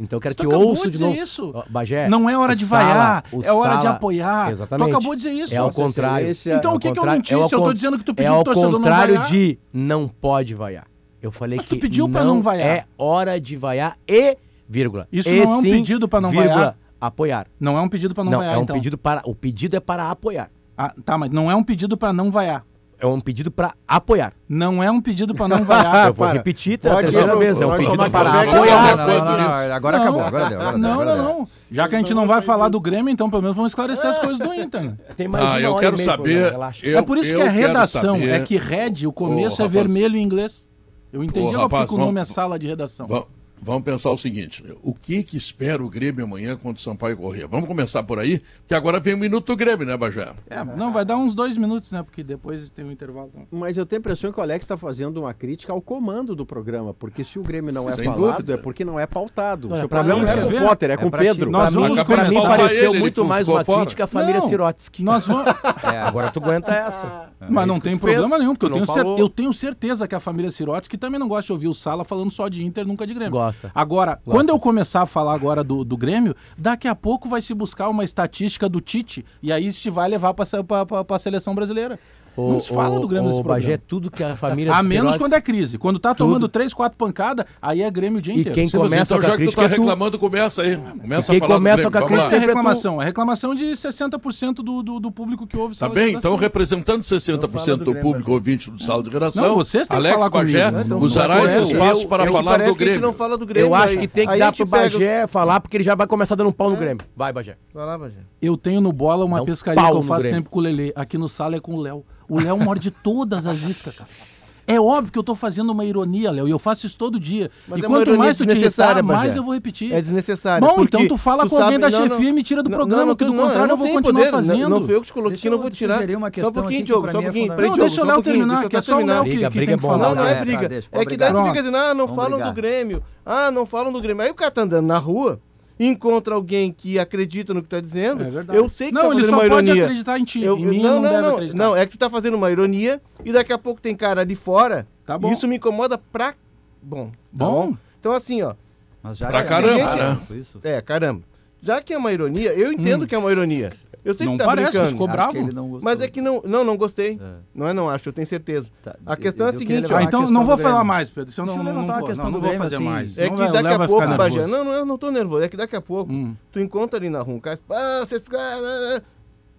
Então eu quero que ouça de novo. Isso. Bagé, não é hora de vaiar, é hora de apoiar. Exatamente. Tu acabou de dizer isso. É ao contrário. então é o que, que eu menti é se eu tô dizendo que tu pediu é ao contrário de não pode vaiar. Eu falei Mas que tu pediu não, não vaiar. é hora de vaiar e, vírgula. Isso e não é um pedido para não vírgula, vaiar? apoiar. Não é um pedido para não, não vaiar, é um então. pedido para, o pedido é para apoiar. Ah, tá, mas não é um pedido para não vaiar. É um pedido para apoiar. Não é um pedido para não vaiar. Eu vou repetir a terceira vez. É um pedido para apoiar. Não, não, não, agora acabou. Agora deu. Agora não, não, não. Já que a gente não vai falar do Grêmio, então pelo menos vamos esclarecer as coisas do Inter. Tem mais ah, eu quero saber. é por isso que é redação. É que red, o começo é vermelho em inglês. Eu entendi Pô, rapaz, porque o nome é sala de redação. Vamos, vamos pensar o seguinte: o que que espera o Grêmio amanhã contra o Sampaio Corrêa? Vamos começar por aí, porque agora vem o minuto do Grêmio, né, Bajé? É, não, vai dar uns dois minutos, né? Porque depois tem um intervalo. Mas eu tenho a impressão que o Alex está fazendo uma crítica ao comando do programa, porque se o Grêmio não é Sem falado, dúvida. é porque não é pautado. Não, o seu problema não é com o Potter, é, é com o Pedro. Nós vamos para mim pareceu ele, muito ele mais uma fora. crítica à família não, Sirotsky. Nós vamos... é, agora tu aguenta essa. Mas não tem problema fez, nenhum, porque eu tenho, cer... eu tenho certeza que a família Sirotsky também não gosta de ouvir o Sala falando só de Inter, nunca de Grêmio. Gosta. Agora, Gosta. quando eu começar a falar agora do, do Grêmio, daqui a pouco vai se buscar uma estatística do Tite e aí se vai levar para a seleção brasileira. O, não se fala do Grêmio o, nesse programa. Bagé, tudo que a família... A menos quando é crise. Quando tá tomando tudo. três, quatro pancadas, aí é Grêmio o dia inteiro. E quem Sim, começa então, com a crítica tá reclamando, tu... começa aí. Começa quem começa com a crítica é reclamação. É reclamação de 60% do, do, do público que ouve Tá bem, então representando 60% do, do público ouvinte do sala de redação, não, vocês têm Alex que falar Bagé né? então, usará esse espaço para falar do Grêmio. não fala do Grêmio. Eu acho que tem que dar pro Bagé falar, porque ele já vai começar dando um pau no é. Grêmio. Vai, Bagé. Vai lá, Bagé. Eu tenho no bola uma pescaria que eu faço sempre com o Lelê. Aqui no sala é com o Léo. O Léo morde todas as iscas, cara. É óbvio que eu tô fazendo uma ironia, Léo, e eu faço isso todo dia. Mas e é quanto mais tu te irritar, mais eu vou repetir. É desnecessário. Bom, então tu fala tu com alguém da chefia e me tira do programa, que do contrário eu vou continuar poder. fazendo. Não, não fui eu que te coloquei, que não vou tirar. Uma só um pouquinho, Diogo, só um pouquinho. Não, deixa o Léo terminar, que é só o Léo que tem que falar. Não, não é briga. É que daí tu fica dizendo, ah, não falam do Grêmio. Ah, não falam do Grêmio. Aí o cara tá andando na rua encontra alguém que acredita no que está dizendo, é eu sei que não, tá fazendo uma ironia. Pode acreditar em ti. Eu, em mim não, não, não, não, não, é que tu tá fazendo uma ironia e daqui a pouco tem cara ali fora. Tá bom. Isso me incomoda pra bom. Tá bom. Então assim, ó. Mas já pra caramba, gente, né? É, caramba. Já que é uma ironia, eu entendo hum. que é uma ironia. Eu sei não que tá parece, brincando. ficou bravo. Mas é que não, não, não gostei. É. Não é não acho, eu tenho certeza. Tá. A questão eu, é a seguinte, ó. Ah, então não vou falar mais, Pedro. Se eu não, não, não, vou, não, não vou fazer assim, mais. É que daqui a pouco, Bajé, não, não, eu não tô nervoso. É que daqui a pouco, hum. tu encontra ali na rua um cara, ah, vocês...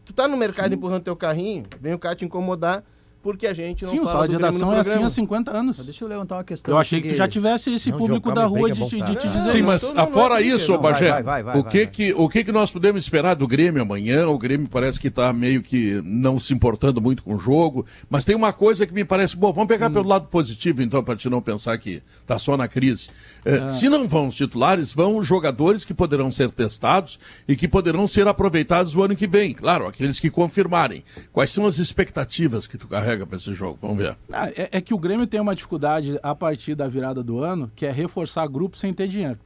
Tu tá no mercado empurrando teu carrinho, vem o cara te incomodar porque a gente não Sim, fala o sala de redação é assim há 50 anos. Mas deixa eu levantar uma questão. Eu achei que, que já tivesse esse não, público da rua de, de, de, te dizer Sim, mas não, fora isso, Bagé, o, que que, o que que nós podemos esperar do Grêmio amanhã? O Grêmio parece que está meio que não se importando muito com o jogo, mas tem uma coisa que me parece, bom, vamos pegar hum. pelo lado positivo então, para te não pensar que está só na crise. É, ah. Se não vão os titulares, vão os jogadores que poderão ser testados e que poderão ser aproveitados o ano que vem. Claro, aqueles que confirmarem. Quais são as expectativas que tu carrega para esse jogo? Vamos ver. Ah, é, é, que o Grêmio tem uma dificuldade a partir da virada do ano, que é reforçar grupo sem ter dinheiro.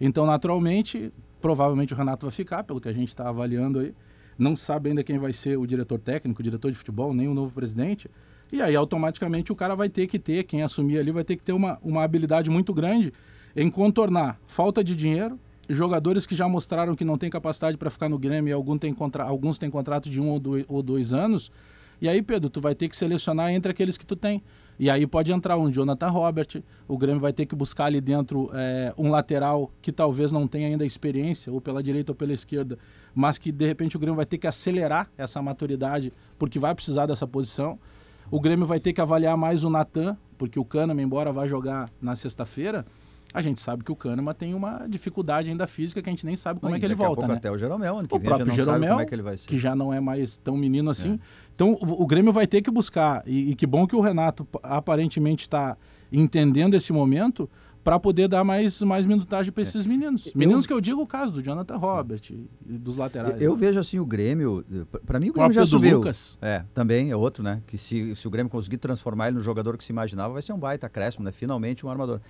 Então, naturalmente, provavelmente o Renato vai ficar, pelo que a gente está avaliando aí. Não sabe ainda quem vai ser o diretor técnico, o diretor de futebol, nem o novo presidente. E aí, automaticamente, o cara vai ter que ter, quem assumir ali, vai ter que ter uma, uma habilidade muito grande em contornar falta de dinheiro, jogadores que já mostraram que não têm capacidade para ficar no Grêmio e alguns têm, contra... alguns têm contrato de um ou dois anos. E aí, Pedro, tu vai ter que selecionar entre aqueles que tu tem. E aí pode entrar um Jonathan Robert, o Grêmio vai ter que buscar ali dentro é, um lateral que talvez não tenha ainda experiência, ou pela direita ou pela esquerda, mas que de repente o Grêmio vai ter que acelerar essa maturidade, porque vai precisar dessa posição. O Grêmio vai ter que avaliar mais o Natan, porque o Kahneman, embora vá jogar na sexta-feira, a gente sabe que o Kahneman tem uma dificuldade ainda física que a gente nem sabe como é que ele volta, né? até o Jeromel, ano que o vem próprio Jeromel, é que, que, já não é mais tão menino assim. É. Então o, o, Grêmio vai ter que buscar, e, e, que bom que o Renato aparentemente está entendendo esse momento para poder dar mais, mais minutagem para esses meninos. Meninos eu, que eu digo o caso do Jonathan Robert e dos laterais. Eu, né? vejo assim o Grêmio, para mim o Grêmio já subiu. Lucas. É, também é outro, né? Que se, se o Grêmio conseguir transformar ele no jogador que se imaginava, vai ser um baita acréscimo, né? Finalmente um armador.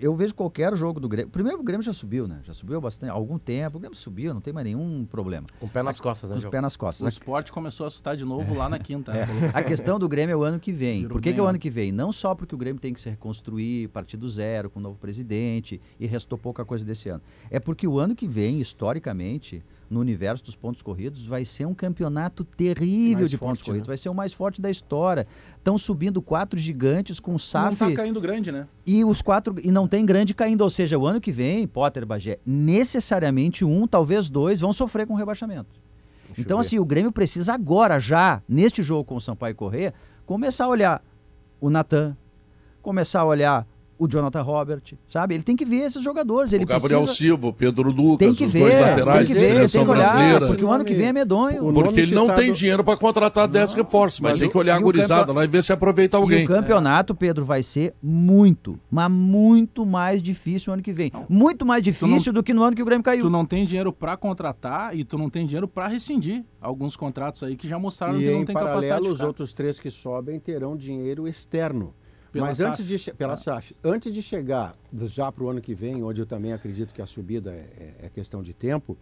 Eu vejo qualquer jogo do Grêmio. Primeiro, o Grêmio já subiu, né? Já subiu bastante, algum tempo. O Grêmio subiu, não tem mais nenhum problema. Com o pé nas costas, né? Com o pé nas costas. O esporte começou a assustar de novo lá na quinta. É. A questão do Grêmio é o ano que vem. Por que, que é o ano que vem? Não só porque o Grêmio tem que se reconstruir, partir do zero, com um novo presidente, e restou pouca coisa desse ano. É porque o ano que vem, historicamente, no universo dos pontos corridos, vai ser um campeonato terrível mais de forte, pontos corridos. Né? Vai ser o mais forte da história. Estão subindo quatro gigantes com SAF. Não está caindo grande, né? E os quatro. E não tem grande caindo. Ou seja, o ano que vem, Potter Bagé, necessariamente um, talvez dois, vão sofrer com rebaixamento. Deixa então, assim, o Grêmio precisa agora, já, neste jogo com o Sampaio Corrêa, começar a olhar o Natan, começar a olhar o Jonathan Robert, sabe? Ele tem que ver esses jogadores. Ele o Gabriel precisa... Silva, o Pedro Lucas, tem que ver, dois laterais tem que ver, tem que olhar, brasileira. porque o ano que vem é medonho. Porque ele não tem dinheiro para contratar 10 reforços, mas, mas tem que olhar a gurizada campe... lá e ver se aproveita alguém. E o campeonato, Pedro, vai ser muito, mas muito mais difícil o ano que vem. Muito mais difícil não, do que no ano que o Grêmio caiu. Tu não tem dinheiro para contratar e tu não tem dinheiro para rescindir alguns contratos aí que já mostraram e que não tem paralelo, capacidade de os outros três que sobem terão dinheiro externo. Pela Mas SAF. antes de pela ah. SAF, antes de chegar já para o ano que vem, onde eu também acredito que a subida é, é, é questão de tempo,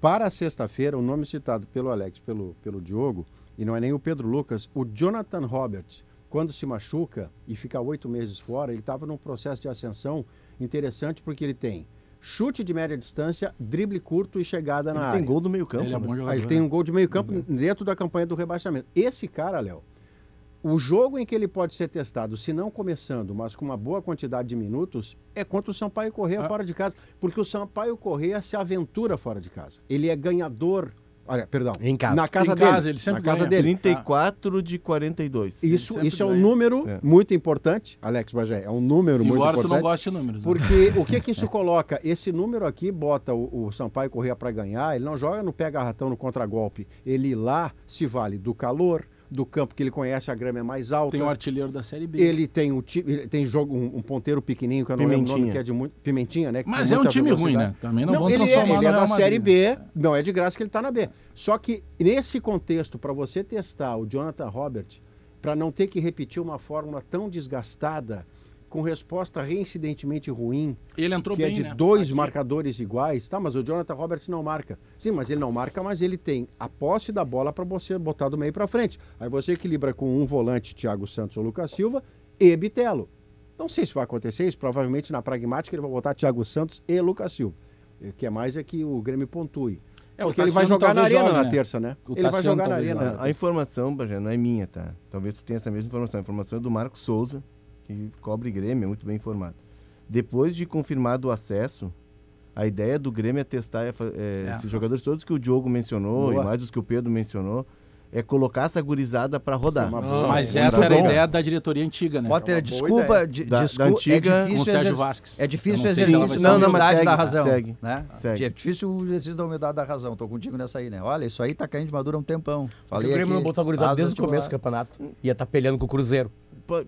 para sexta-feira, o nome citado pelo Alex, pelo, pelo Diogo, e não é nem o Pedro Lucas, o Jonathan Roberts, quando se machuca e fica oito meses fora, ele estava num processo de ascensão interessante porque ele tem chute de média distância, drible curto e chegada ele na área. Ele tem gol do meio campo. Ele, é né? jogador, ele tem um gol de meio campo uhum. dentro da campanha do rebaixamento. Esse cara, Léo, o jogo em que ele pode ser testado, se não começando, mas com uma boa quantidade de minutos, é contra o Sampaio Correia ah. fora de casa. Porque o Sampaio Correia se aventura fora de casa. Ele é ganhador. Olha, perdão. Em casa. Na casa em dele. Casa, ele sempre na casa ganha. dele. 34 de 42. Isso, isso é um número é. muito importante, Alex Bagé. É um número muito importante. Agora tu não gosta de números. Né? Porque o que que isso coloca? Esse número aqui bota o, o Sampaio Correia para ganhar. Ele não joga no pega-ratão, no contragolpe. Ele lá se vale do calor, do campo que ele conhece, a grama é mais alta. Tem o artilheiro da Série B. Ele tem o ele tem jogo um, um, ponteiro pequenininho que eu não lembro o nome que é de muito pimentinha, né? Mas é um time ruim, né? Também não, não vão ele transformar é, ele é da Série B, não é de graça que ele está na B. Só que nesse contexto para você testar o Jonathan Robert, para não ter que repetir uma fórmula tão desgastada, com resposta reincidentemente ruim. Ele entrou que bem, é de né? dois Aqui. marcadores iguais. Tá, mas o Jonathan Roberts não marca. Sim, mas ele não marca, mas ele tem a posse da bola para você botar do meio para frente. Aí você equilibra com um volante, Thiago Santos ou Lucas Silva, e Bitelo. Não sei se vai acontecer isso, provavelmente na pragmática ele vai botar Thiago Santos e Lucas Silva. O que é mais é que o Grêmio pontue. É, Porque ele vai jogar na arena jogue, na né? terça, né? O ele vai jogar na arena. A informação, Bajé, não é minha, tá? Talvez tu tenha essa mesma informação. A informação é do Marco Souza, que cobre Grêmio, é muito bem informado. Depois de confirmado o acesso, a ideia do Grêmio é testar é, é, esses jogadores todos que o Diogo mencionou Boa. e mais os que o Pedro mencionou, é colocar essa gurizada para rodar. Ah, mas essa era a ideia da diretoria antiga, né? Potter, é desculpa, de, da, desculpa, da antiga, é difícil com Sérgio Vasques. É difícil exercício da humildade da razão. Segue, né? segue. É difícil o exercício da humildade da razão. Tô contigo nessa aí, né? Olha, isso aí tá caindo de madura há um tempão. Falei o Grêmio não botou a gurizada desde o começo do campeonato. Ia estar tá peleando com o Cruzeiro.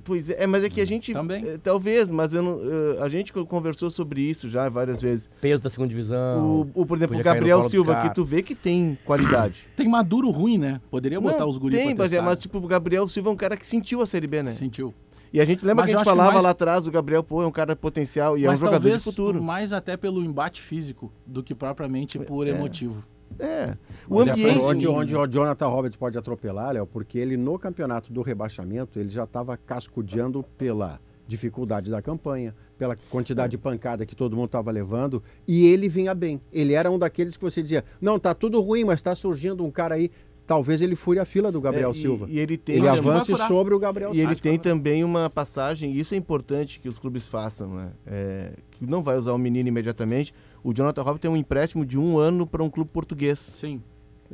Pois é, mas é que a gente. Também. É, talvez, mas eu não, a gente conversou sobre isso já várias vezes. Peso da segunda divisão. O, o por exemplo, o Gabriel Silva, que tu vê que tem qualidade. tem maduro ruim, né? Poderia botar não, os guris Tem, mas, é, mas tipo, o Gabriel Silva é um cara que sentiu a Série B, né? Sentiu. E a gente lembra mas que a gente falava mais... lá atrás, o Gabriel, pô, é um cara potencial e mas é um jogador de futuro. mais até pelo embate físico do que propriamente por é. emotivo. É. O Mas ambiente. É onde, onde o Jonathan Roberts pode atropelar, Léo, porque ele no campeonato do rebaixamento ele já estava cascudeando pela dificuldade da campanha, pela quantidade de pancada que todo mundo estava levando, e ele vinha bem. Ele era um daqueles que você dizia: não, tá tudo ruim, mas está surgindo um cara aí. Talvez ele fure a fila do Gabriel é, e, Silva. E ele tem ele avance sobre o Gabriel Silva. E ele tem também uma passagem, e isso é importante que os clubes façam, né? É, que não vai usar o menino imediatamente, o Jonathan Robert tem um empréstimo de um ano para um clube português. Sim.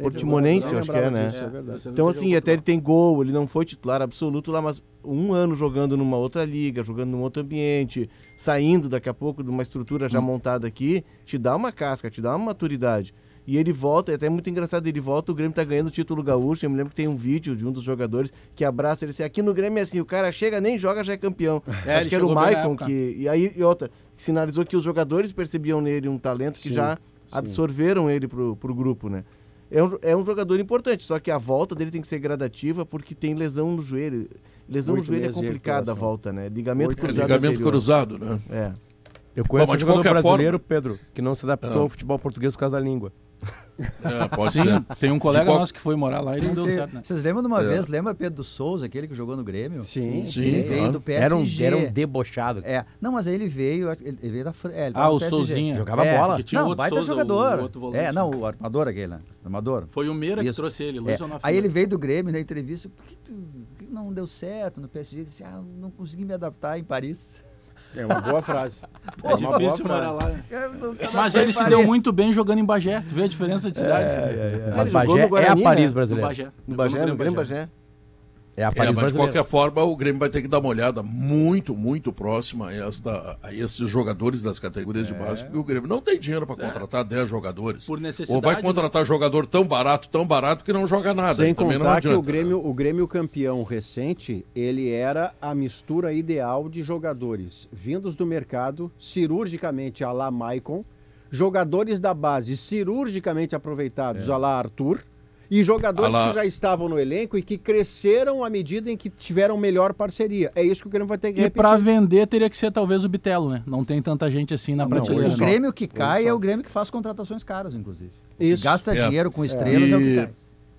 Portimonense, eu acho que é, né? Disso, é então, assim, até ele tem gol, ele não foi titular absoluto lá, mas um ano jogando numa outra liga, jogando num outro ambiente, saindo daqui a pouco de uma estrutura já hum. montada aqui, te dá uma casca, te dá uma maturidade. E ele volta, é até muito engraçado, ele volta, o Grêmio tá ganhando o título gaúcho. Eu me lembro que tem um vídeo de um dos jogadores que abraça ele assim, aqui no Grêmio é assim, o cara chega, nem joga, já é campeão. É, Acho que era o Maicon que. E aí, e outra, sinalizou que os jogadores percebiam nele um talento que sim, já sim. absorveram ele pro, pro grupo, né? É um, é um jogador importante, só que a volta dele tem que ser gradativa porque tem lesão no joelho. Lesão Oito no joelho é complicada a volta, né? Ligamento Oito cruzado. É ligamento cruzado, né? É. Eu conheço Bom, um jogador brasileiro, forma... Pedro, que não se adaptou ah. ao futebol português por causa da língua. É, pode Sim, ser. tem um colega qual... nosso que foi morar lá e não deu certo, né? Vocês lembram de uma é. vez, lembra Pedro do Souza, aquele que jogou no Grêmio? Sim, sim. Ele veio do PSG. Era um, era um debochado. É. Não, mas aí ele veio, ele veio da é, Ah, o Souzinha. Jogava é, bola. Tinha não, baita Souza, jogador. O, o é, não, o armador aquele, né? Armador. Foi o Meira Isso. que trouxe ele, Luiz é. Aí ele veio do Grêmio na entrevista, por que, tu, não deu certo no PSG? Ele disse, ah, não consegui me adaptar em Paris. É uma boa frase. Pô, é difícil morar lá. Né? Mas ele se deu muito bem jogando em Bagé. Tu vê a diferença de cidade? É, é, é. Mas Bagé é a Paris né? brasileira. No Bagé. No Bagé, no Grêmio Bagé. É a Paris é, mas de qualquer forma, o Grêmio vai ter que dar uma olhada muito, muito próxima a, esta, a esses jogadores das categorias é. de base, porque o Grêmio não tem dinheiro para contratar é. 10 jogadores. Por necessidade. Ou vai contratar né? jogador tão barato, tão barato que não joga nada. Sem contar que o Grêmio, o Grêmio campeão recente, ele era a mistura ideal de jogadores vindos do mercado, cirurgicamente a la Maicon, jogadores da base cirurgicamente aproveitados é. a la Arthur e jogadores que já estavam no elenco e que cresceram à medida em que tiveram melhor parceria. É isso que o Grêmio vai ter que e repetir. E para vender teria que ser talvez o Bitelo, né? Não tem tanta gente assim na não, prateleira. O Grêmio que cai é o Grêmio que faz contratações caras, inclusive. Isso. Gasta é. dinheiro com estrelas, é, é o que cai.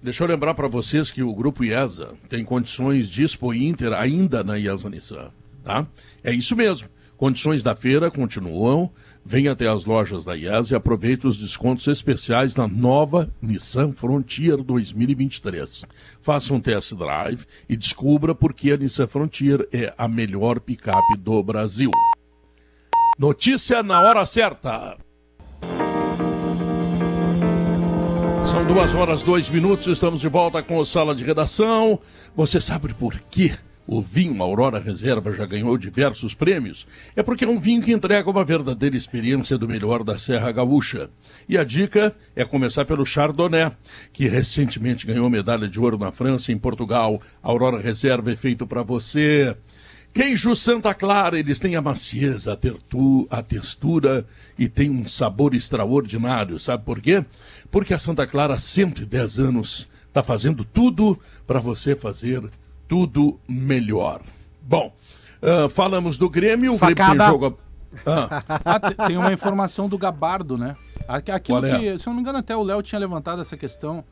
Deixa eu lembrar para vocês que o grupo IESA tem condições de Expo Inter ainda na IESA Nissan, tá? É isso mesmo. Condições da feira continuam. Venha até as lojas da IES e aproveite os descontos especiais na nova Nissan Frontier 2023. Faça um test drive e descubra por que a Nissan Frontier é a melhor picape do Brasil. Notícia na hora certa. São duas horas, dois minutos, estamos de volta com a sala de redação. Você sabe por quê? O vinho Aurora Reserva já ganhou diversos prêmios, é porque é um vinho que entrega uma verdadeira experiência do melhor da Serra Gaúcha. E a dica é começar pelo Chardonnay, que recentemente ganhou medalha de ouro na França e em Portugal. A Aurora Reserva é feito para você. Queijo Santa Clara, eles têm a macieza, a, tertu, a textura e tem um sabor extraordinário. Sabe por quê? Porque a Santa Clara há 110 anos está fazendo tudo para você fazer tudo melhor. Bom, uh, falamos do Grêmio, o Facada. Grêmio joga. Ah. ah, tem uma informação do Gabardo, né? Aquilo é? que, se eu não me engano, até o Léo tinha levantado essa questão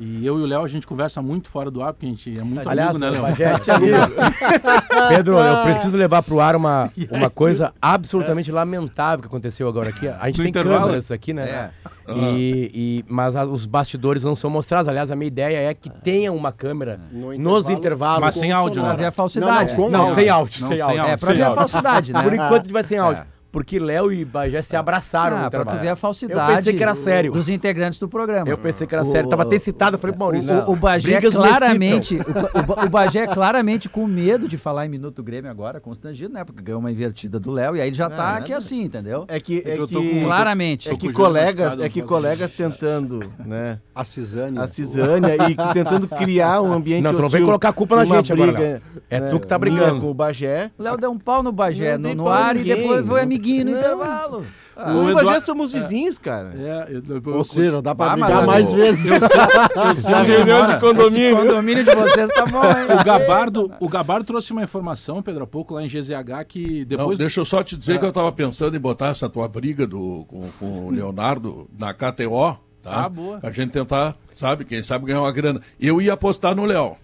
e eu e o Léo, a gente conversa muito fora do ar, porque a gente é muito Aliás, amigo, né, Léo? Pedro, eu preciso levar para o ar uma, uma coisa absolutamente lamentável que aconteceu agora aqui. A gente no tem intervalo? câmeras aqui, né? É. E, e, mas a, os bastidores não são mostrados. Aliás, a minha ideia é que tenha uma câmera no nos intervalos. Mas sem áudio, né? Pra ver a falsidade. Não, não, não sem áudio. Não, sem áudio. É, pra ver a falsidade, né? Por enquanto a gente vai sem áudio. É porque Léo e Bagé se abraçaram ah, no pra tu ver a falsidade eu pensei que era sério. dos integrantes do programa. Eu pensei que era o, sério. Tava até citado, eu falei pro Maurício. O, o, Bagé claramente, o, o, Bagé claramente com medo de falar em Minuto Grêmio agora, constrangido, né? Porque ganhou uma invertida do Léo e aí ele já não, tá aqui assim, entendeu? É que, é que com, claramente. É que colegas, é que colegas tentando, né? A Cisânia. A Cisânia e tentando criar um ambiente Não, tu não vem colocar a culpa na gente briga, agora, É tu que tá brigando. Com o Bagé. Léo deu um pau no Bagé no, no ar e depois foi amiguinho no intervalo falo. Ah, o Eduardo... somos vizinhos, cara. É, eu, eu, Ou seja, dá pra ah, brigar mais vezes. Eu reunião de condomínio. Esse condomínio de vocês tá bom, hein? O Gabardo, o Gabardo trouxe uma informação, Pedro, há pouco lá em GZH, que depois... Não, deixa eu só te dizer é. que eu tava pensando em botar essa tua briga do, com, com o Leonardo na KTO, tá? Ah, boa. Pra gente tentar, sabe, quem sabe ganhar uma grana. Eu ia apostar no Léo.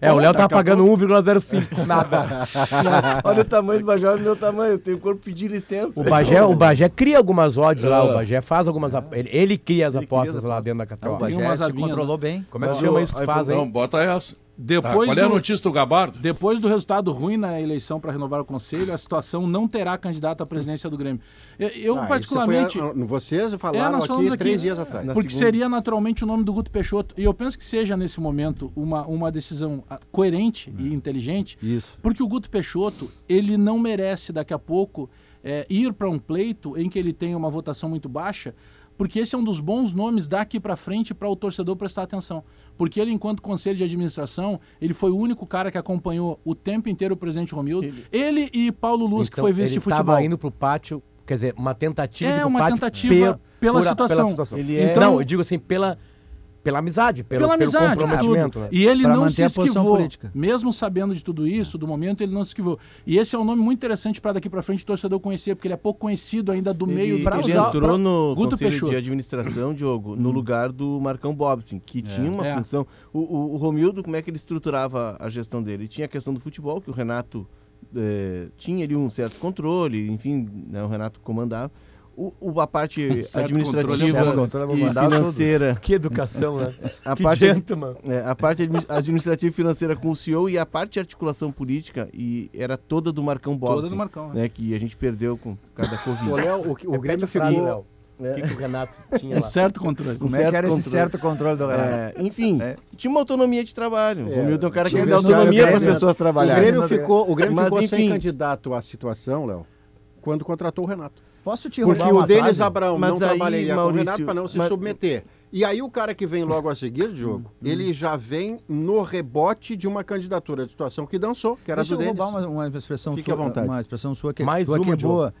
É, o Léo tá pagando 1,05. Nada. olha o tamanho do Bagé, olha o meu tamanho. Eu tenho corpo pedir licença. O Bagé, o Bagé cria algumas odds lá. O Bagé faz algumas. Ele, ele cria as ele apostas cria lá dentro da KTO. O Bagé se controlou bem. Como é que chama isso que faz, Não, bota essa. Depois tá, qual é a notícia do Gabardo? Depois do resultado ruim na eleição para renovar o conselho, a situação não terá candidato à presidência do Grêmio. Eu, ah, particularmente. A, vocês falaram é, aqui, aqui três dias atrás. Porque segunda... seria naturalmente o nome do Guto Peixoto. E eu penso que seja, nesse momento, uma, uma decisão ah, coerente e inteligente. Isso. Porque o Guto Peixoto, ele não merece daqui a pouco é, ir para um pleito em que ele tenha uma votação muito baixa porque esse é um dos bons nomes daqui para frente para o torcedor prestar atenção. Porque ele, enquanto conselho de administração, ele foi o único cara que acompanhou o tempo inteiro o presidente Romildo. Ele, ele e Paulo Luz, então, que foi vice de futebol. Ele estava indo para o pátio, quer dizer, uma tentativa é, uma tentativa pela, situação. Pela situação. Ele é... Então, eu digo assim, pela pela amizade, pelo, pela amizade, pelo comprometimento. Né? E ele pra não se esquivou, política. mesmo sabendo de tudo isso, do momento, ele não se esquivou. E esse é um nome muito interessante para daqui para frente o torcedor conhecer, porque ele é pouco conhecido ainda do ele, meio para usar. Ele entrou pra... no Guto conselho Peixoto. de administração, Diogo, no hum. lugar do Marcão Bobson, que é. tinha uma é. função. O, o, o, Romildo, como é que ele estruturava a gestão dele? Ele tinha a questão do futebol, que o Renato é, tinha ali um certo controle, enfim, né, o Renato comandava o, a parte administrativa controle, e financeira. Tudo. Que educação, né? A que parte, gentleman. É, a parte administrativa e financeira com o CEO e a parte de articulação política e era toda do Marcão Bola. Toda do Marcão, né? Que a gente perdeu com cada Covid. O, Léo, o, o é Grêmio ficou... É. O que, que, o Renato tinha um lá? certo controle. Como um é que era controle. esse certo controle do Renato? É, enfim, é. tinha uma autonomia de trabalho. É. O Romildo é um cara que dá autonomia para as pessoas trabalharem. O Grêmio ficou, o Grêmio Mas, ficou enfim, sem candidato à situação, Léo, quando contratou o Renato. Posso te Porque o Denis Abraão não aí, trabalharia Maurício, com o Renato para não se mas... submeter. E aí o cara que vem logo a seguir, Diogo, hum, ele já vem no rebote de uma candidatura de situação que dançou, que era Deixa do Denis. Deixa eu roubar uma, uma expressão Fique sua, à vontade. uma expressão sua que, Mais uma, que é boa.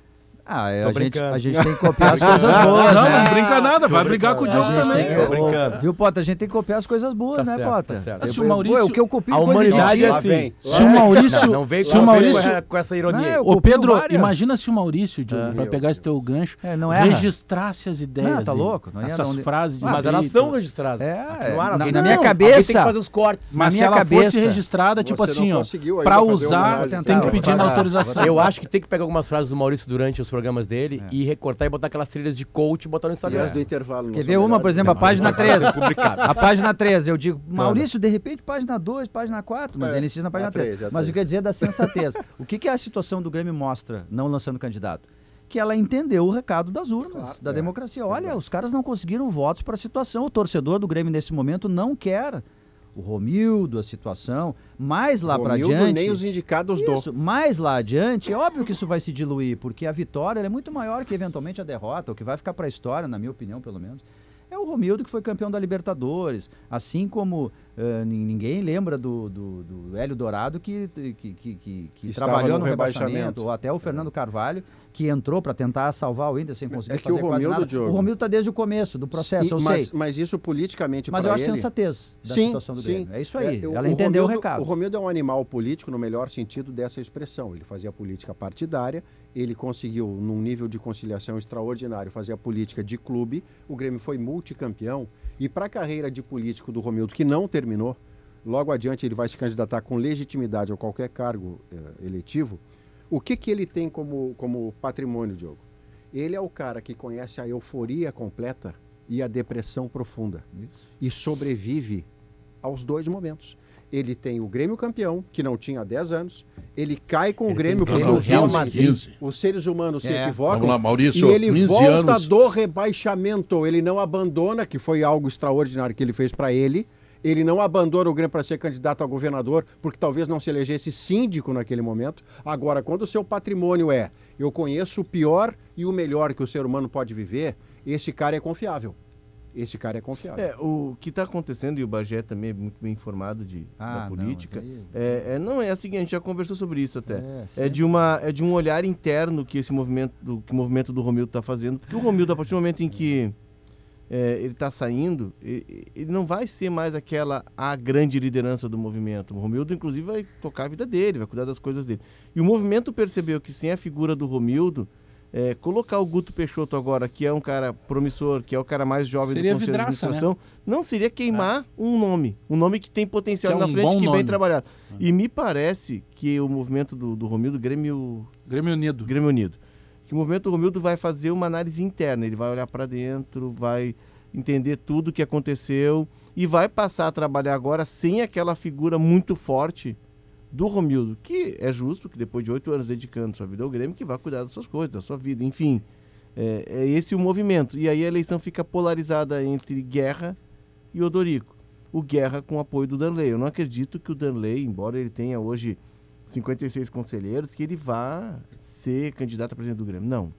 Ah, é, a, gente, a gente tem que copiar as coisas boas, não, né? Não, não brinca nada, vai brigar com o Diogo também. Que, brincando. Viu, Pota? A gente tem que copiar as coisas boas, tá né, certo, Pota? Tá certo. Se o Maurício... o que eu copio a humanidade é assim. Se o Maurício... Não, não vem se o Maurício... com essa ironia. Ô, Pedro, várias. imagina se o Maurício, Diogo, pra pegar esse teu gancho, é, registrasse as ideias Não, tá louco? Essas frases. Mas elas são registradas. É, na minha cabeça... tem que fazer os cortes. Mas se ela fosse registrada, tipo assim, ó, pra usar, tem que pedir autorização. Eu acho que tem que pegar algumas frases do Maurício durante os programas dele e recortar e botar aquela aquelas trilhas de coach e botar no Instagram. É. do intervalo. Quer ver uma, por exemplo, a página 3. a página 3, eu digo, Maurício, de repente, página 2, página 4, mas é, ele insiste na página 3. 3 mas o que quer dizer da sensatez? o que, que a situação do Grêmio mostra, não lançando candidato? que ela entendeu o recado das urnas, claro, da é, democracia. Olha, é os caras não conseguiram votos para a situação. O torcedor do Grêmio nesse momento não quer o Romildo, a situação, mais lá para adiante. nem os indicados isso, do. Mais lá adiante, é óbvio que isso vai se diluir, porque a vitória é muito maior que eventualmente a derrota, o que vai ficar para a história, na minha opinião, pelo menos. É o Romildo que foi campeão da Libertadores, assim como uh, ninguém lembra do, do, do Hélio Dourado que, que, que, que, que trabalhou no, no rebaixamento, rebaixamento, ou até o Fernando Carvalho, que entrou para tentar salvar o Inter sem conseguir é que fazer o Romildo, nada. Diogo, o Romildo está desde o começo do processo, eu mas, sei. Mas isso politicamente Mas eu acho ele... sensatez da sim, situação do sim. Grêmio. É isso aí, é, ela o entendeu Romildo, o recado. O Romildo é um animal político no melhor sentido dessa expressão. Ele fazia política partidária, ele conseguiu, num nível de conciliação extraordinário, fazer a política de clube. O Grêmio foi multicampeão. E para a carreira de político do Romildo, que não terminou, logo adiante ele vai se candidatar com legitimidade a qualquer cargo eh, eletivo. O que, que ele tem como, como patrimônio, Diogo? Ele é o cara que conhece a euforia completa e a depressão profunda. Isso. E sobrevive aos dois momentos. Ele tem o Grêmio campeão, que não tinha há 10 anos. Ele cai com ele o Grêmio porque o Real Madrid. Os seres humanos é. se equivocam. Vamos lá, Maurício, e ele volta anos. do rebaixamento. Ele não abandona, que foi algo extraordinário que ele fez para ele. Ele não abandona o Grêmio para ser candidato a governador, porque talvez não se elegesse síndico naquele momento. Agora, quando o seu patrimônio é eu conheço o pior e o melhor que o ser humano pode viver, esse cara é confiável. Esse cara é confiável. É, o que está acontecendo, e o Bagé também é muito bem informado de, ah, da política, não, aí... é, é, não é assim, a gente já conversou sobre isso até. É, é, de, uma, é de um olhar interno que esse movimento, do, que o movimento do Romildo está fazendo. Porque o Romildo, a partir do momento em que é, ele está saindo, ele, ele, não vai ser mais aquela a grande liderança do movimento. O Romildo, inclusive, vai tocar a vida dele, vai cuidar das coisas dele. E o movimento percebeu que sem a figura do Romildo, é, colocar o Guto Peixoto agora, que é um cara promissor, que é o cara mais jovem seria do Conselho vidraça, de Administração, né? não seria queimar é. um nome. Um nome que tem potencial que é na um frente, que bem trabalhado. É. E me parece que o movimento do, do Romildo, Grêmio... Grêmio Unido. Grêmio Unido que o movimento Romildo vai fazer uma análise interna, ele vai olhar para dentro, vai entender tudo o que aconteceu e vai passar a trabalhar agora sem aquela figura muito forte do Romildo, que é justo que depois de oito anos dedicando sua vida ao Grêmio, que vai cuidar das suas coisas, da sua vida, enfim. É, é esse o movimento. E aí a eleição fica polarizada entre Guerra e Odorico. O Guerra com o apoio do Danley. Eu não acredito que o Danley, embora ele tenha hoje 56 conselheiros, que ele vá ser candidato a presidente do Grêmio. Não.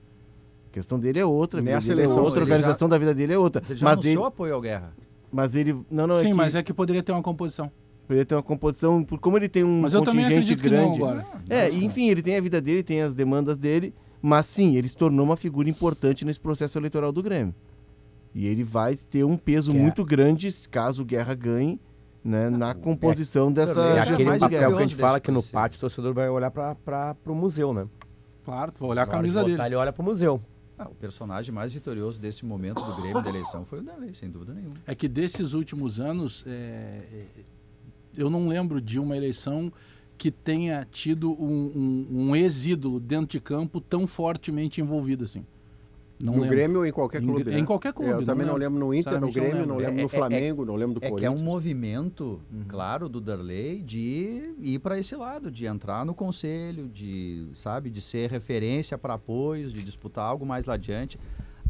A questão dele é outra, Nessa dele é outra, a organização já, da vida dele é outra. Você já mas ele apoio ao Guerra. Mas ele. Não, não, é Sim, é que, mas é que poderia ter uma composição. Poderia ter uma composição, por como ele tem um mas contingente grande. agora. É, enfim, ele tem a vida dele, tem as demandas dele, mas sim, ele se tornou uma figura importante nesse processo eleitoral do Grêmio. E ele vai ter um peso muito grande caso o Guerra ganhe. Né, na composição é, dessa é aquele papel que a gente fala que no pátio o torcedor vai olhar para o museu, né? Claro, tu vai olhar a camisa dele. Ele olha para o museu. Ah, o personagem mais vitorioso desse momento do Grêmio da eleição foi o Danley, sem dúvida nenhuma. É que desses últimos anos, é, é, eu não lembro de uma eleição que tenha tido um, um, um ex-ídolo dentro de campo tão fortemente envolvido assim. Não no lembro. Grêmio ou em qualquer clube? Em, né? em qualquer clube. É, eu também não lembro, no Inter, no Grêmio, não lembro, no é, é, Flamengo, é, não lembro do Corinthians. É que é um movimento, uhum. claro, do Darley de ir para esse lado, de entrar no conselho, de, sabe, de ser referência para apoios, de disputar algo mais lá adiante.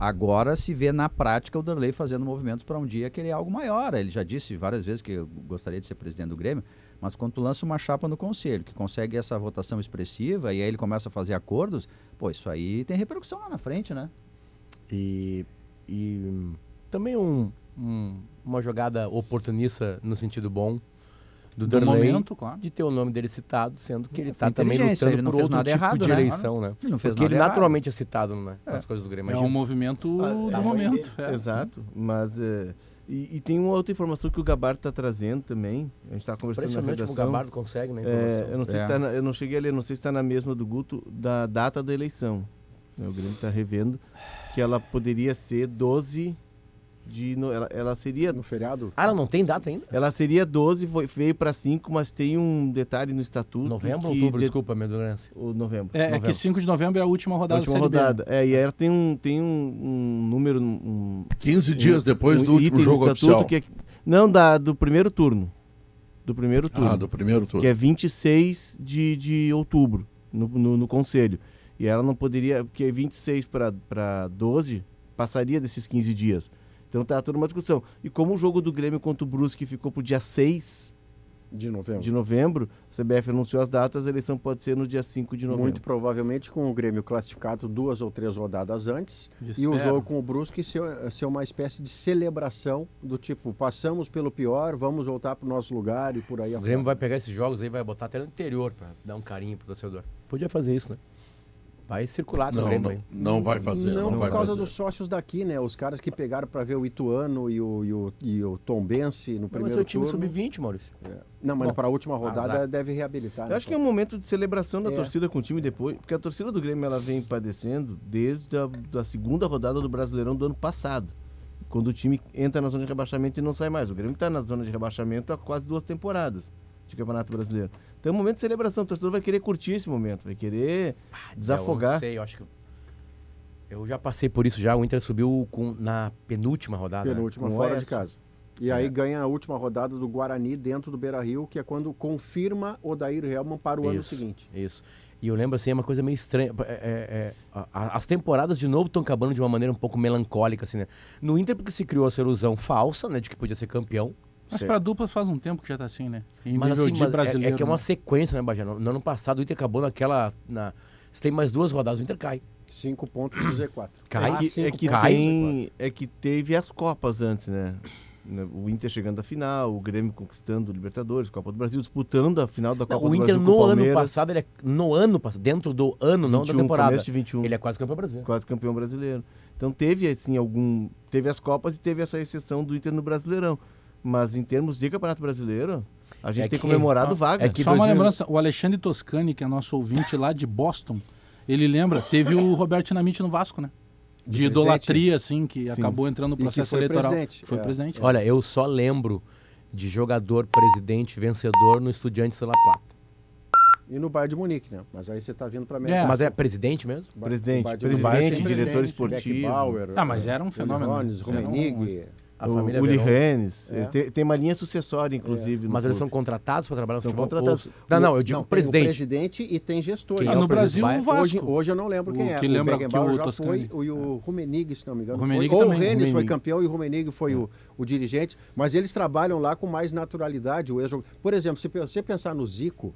Agora se vê na prática o Darley fazendo movimentos para um dia querer algo maior. Ele já disse várias vezes que gostaria de ser presidente do Grêmio, mas quando tu lança uma chapa no conselho, que consegue essa votação expressiva e aí ele começa a fazer acordos, pô, isso aí tem repercussão lá na frente, né? E, e também um, um, uma jogada oportunista no sentido bom do, do momento, claro. de ter o nome dele citado, sendo que ele está também lutando ele não por outro nada tipo errado, de né? eleição, né? Ele não fez Porque ele errado. naturalmente é citado né, é. nas coisas do Grêmio. É um movimento ah, do é, momento. É. Exato, mas... É, e, e, tem uma outra informação que o Gabardo está trazendo também. A gente está conversando na redação. o Gabardo consegue, né? É, eu, não sei se tá na, eu não cheguei a ler, não sei se está na mesma do Guto, da data da eleição. O Grêmio está revendo que ela poderia ser 12 de. No, ela, ela seria. No feriado? Ah, ela não tem data ainda? Ela seria 12, foi, veio para 5, mas tem um detalhe no estatuto. Novembro ou outubro? De, desculpa, minha ignorância. O novembro. É, novembro. é que 5 de novembro é a última rodada a última rodada. É, e ela tem um, tem um, um número. Um, 15 dias depois um do último jogo oficial. Que é, não, da, do primeiro turno. Do primeiro turno. Ah, do primeiro turno. Que é 26 de, de outubro, no, no, no Conselho. E ela não poderia, porque 26 para 12 passaria desses 15 dias. Então tá toda uma discussão. E como o jogo do Grêmio contra o Brusque ficou pro dia 6 de novembro. de novembro, a CBF anunciou as datas, a eleição pode ser no dia 5 de novembro. Muito provavelmente com o Grêmio classificado duas ou três rodadas antes e o jogo com o Brusque ser, ser uma espécie de celebração do tipo, passamos pelo pior, vamos voltar pro nosso lugar e por aí O Grêmio vai pegar esses jogos aí vai botar até no interior para dar um carinho pro torcedor. Podia fazer isso, né? Vai circular não, Grêmio não, não vai fazer. Não, não por causa fazer. dos sócios daqui, né? Os caras que pegaram para ver o Ituano e o, e o, e o Tom Bense no primeiro mas é o time sub-20, Maurício. É. Não, mas para a última rodada azar. deve reabilitar. Né? Eu acho que é um momento de celebração da é. torcida com o time depois, porque a torcida do Grêmio ela vem padecendo desde a da segunda rodada do Brasileirão do ano passado, quando o time entra na zona de rebaixamento e não sai mais. O Grêmio está na zona de rebaixamento há quase duas temporadas de Campeonato Brasileiro. Então é um momento de celebração. O torcedor vai querer curtir esse momento, vai querer desafogar. Eu não sei, eu acho que eu já passei por isso já. O Inter subiu com, na penúltima rodada. Né? Penúltima, né? fora de casa. E é. aí ganha a última rodada do Guarani dentro do Beira Rio, que é quando confirma o Daír Helman para o isso, ano seguinte. Isso. E eu lembro assim, é uma coisa meio estranha. É, é, é, as temporadas de novo estão acabando de uma maneira um pouco melancólica, assim, né? No Inter, porque se criou essa ilusão falsa, né, de que podia ser campeão. Mas para duplas faz um tempo que já está assim, né? Em mas assim, mas brasileiro. É, é, que é uma né? sequência, né, Bajé? No, no ano passado o Inter acabou naquela. Na, se tem mais duas rodadas, o Inter cai. Cinco pontos do Z4. Cai, ah, é, que cai. Tem, é que teve as Copas antes, né? O Inter chegando à final, o Grêmio conquistando o Libertadores, Copa do Brasil, disputando a final da Copa não, do Brasil. O Inter no ano passado, ele é, no ano passado, dentro do ano, 21, não da temporada. De 21, ele é quase campeão brasileiro. Quase campeão brasileiro. Então teve assim algum. Teve as Copas e teve essa exceção do Inter no Brasileirão. Mas em termos de Campeonato Brasileiro, a gente é tem que, comemorado vaga. É que Só 2000... uma lembrança, o Alexandre Toscani, que é nosso ouvinte lá de Boston, ele lembra, teve o Roberto Dinamite no Vasco, né? De, de idolatria, assim, que Sim. acabou entrando no processo foi eleitoral. Presidente. Foi é. presidente. Olha, eu só lembro de jogador, presidente, vencedor no Estudiantes de La Plata. E no Bayern de Munique, né? Mas aí você está vindo para América. É. Mas é presidente mesmo? Presidente, presidente, presidente diretor esportivo. Bauer, ah, mas era um fenômeno. Rones, Romenig. A o família Uli Rennes. É. Tem, tem, uma linha sucessória, inclusive. É. Mas eles são contratados para trabalhar São contratados. Ou... Não, não, eu digo não, presidente. presidente e tem gestor. Quem ah, é no Brasil, o Vasco. Hoje, hoje eu não lembro quem o, é. Que lembra que o já foi, o, e o Rumenig, se não me engano. O Ou o Rennes foi campeão e o Rumenig foi o, o dirigente. Mas eles trabalham lá com mais naturalidade. O Por exemplo, se você pensar no Zico,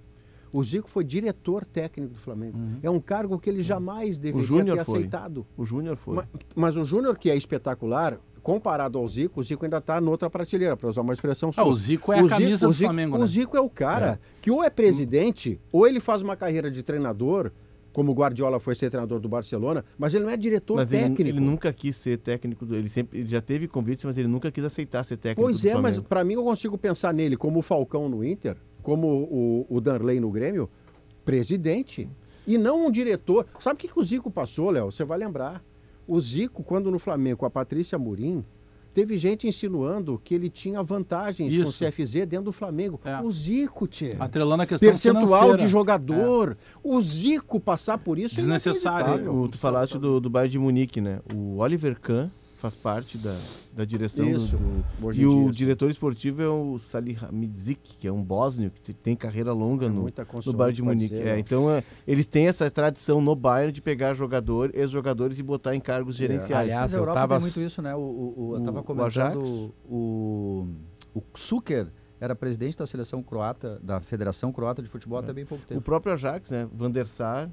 O Zico foi diretor técnico do Flamengo. Uhum. É um cargo que ele jamais deveria ter foi. aceitado. O Júnior foi. Mas, mas o Júnior, que é espetacular, comparado ao Zico, o Zico ainda está noutra prateleira, para usar uma expressão sua. Ah, o Zico é o a camisa Zico, do Zico, Flamengo, né? O Zico é o cara é. que ou é presidente, ou ele faz uma carreira de treinador, como o Guardiola foi ser treinador do Barcelona, mas ele não é diretor mas técnico. Ele, ele nunca quis ser técnico, do, ele sempre ele já teve convites, mas ele nunca quis aceitar ser técnico Pois é, mas para mim eu consigo pensar nele como o Falcão no Inter, como o, o Danley no Grêmio, presidente. E não um diretor. Sabe o que, que o Zico passou, Léo? Você vai lembrar. O Zico, quando no Flamengo, com a Patrícia Murim, teve gente insinuando que ele tinha vantagens Isso. com o CFZ dentro do Flamengo. É. O Zico, tchê. Atrelando a questão Percentual financeira. de jogador. É. O Zico passar por isso é Desnecessário. É o, tu falaste do, do Bayern de Munique, né? O Oliver Kahn faz parte da, da direção Isso, do, do e o diretor esportivo é o Salih Hamidzik, que é um bósnio que tem carreira longa é no, no Bayern de Munique. Dizer, é, então é, eles têm essa tradição no Bayern de pegar jogador, ex-jogadores e botar em cargos é. gerenciais. Aliás, Mas a Europa tava... tem muito isso, né? O, o, o eu estava comentando o, o, o Zucker era presidente da seleção croata, da Federação Croata de Futebol é. até bem pouco tempo. O próprio Ajax, né? Van der Sar,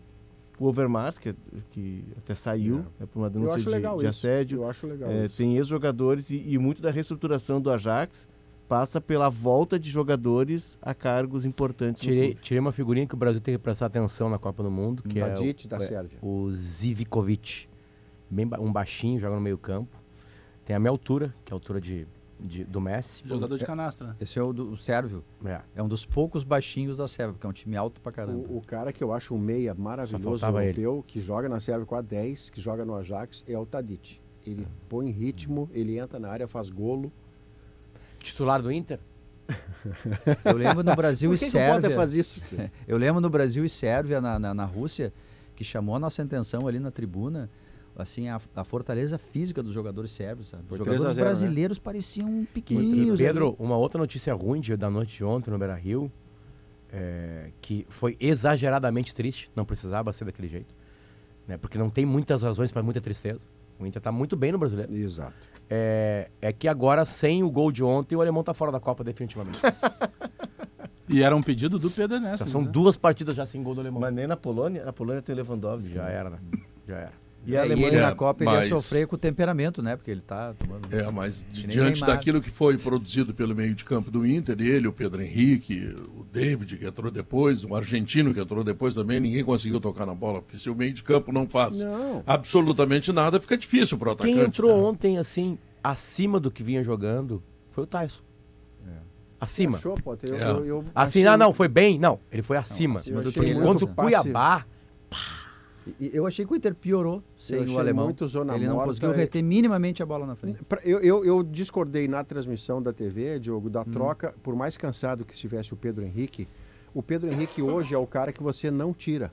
o Overmars, que, que até saiu é. Né, por uma denúncia de, de assédio. Eu acho legal é, Tem ex-jogadores e, e, muito da reestruturação do Ajax passa pela volta de jogadores a cargos importantes. Tirei, tirei uma figurinha que o Brasil tem que prestar atenção na Copa do Mundo, que é o, da é, Sérvia. o Zivkovic. Bem, um baixinho, joga no meio campo. Tem a minha altura, que é a altura de de, do Messi. Jogador de canastra, né? Esse é o do o Sérvio. É. é um dos poucos baixinhos da Sérvia, porque é um time alto pra caramba. O, o cara que eu acho um meia maravilhoso europeu, ele. que joga na Sérvia com a 10, que joga no Ajax, é o Tadic. Ele põe ritmo, ele entra na área, faz golo. Titular do Inter? eu lembro no Brasil e Sérvia. Que faz isso? eu lembro no Brasil e Sérvia, na, na, na Rússia, que chamou a nossa atenção ali na tribuna assim a, a, fortaleza física dos jogadores sérvios. Sabe? Os jogadores 0, né? brasileiros né? pareciam pequenininhos. Pedro, ali. uma outra notícia ruim da noite de ontem no Beira Rio, é, que foi exageradamente triste, não precisava ser daquele jeito, né? porque não tem muitas razões para muita tristeza. O Inter está muito bem no brasileiro. Exato. É, é que agora, sem o gol de ontem, o alemão está fora da Copa definitivamente. E era um pedido do Pedro Ernesto. São né? duas partidas já sem gol do alemão. Mas nem na Polônia, a Polônia tem Lewandowski. Já era, né? Já era. E, a Alemanha, e ele na Copa mas... ele ia sofrer com o temperamento, né? Porque ele tá tomando. É, mas diante daquilo que foi produzido pelo meio de campo do Inter, ele, o Pedro Henrique, o David, que entrou depois, um argentino que entrou depois também, ninguém conseguiu tocar na bola. Porque se o meio de campo não faz não. absolutamente nada, fica difícil pro atacante. Quem entrou né? ontem, assim, acima do que vinha jogando, foi o Tyson. É. Acima. Achou, Eu, é. eu, eu assim, achei... ah, não, foi bem? Não, ele foi acima. Não, acima do que contra o Cuiabá. Pá, eu achei que o Inter piorou sem o alemão. Muito zona Ele não morta, conseguiu reter minimamente a bola na frente. Eu, eu, eu discordei na transmissão da TV, Diogo, da hum. troca, por mais cansado que estivesse o Pedro Henrique. O Pedro Henrique hoje é o cara que você não tira.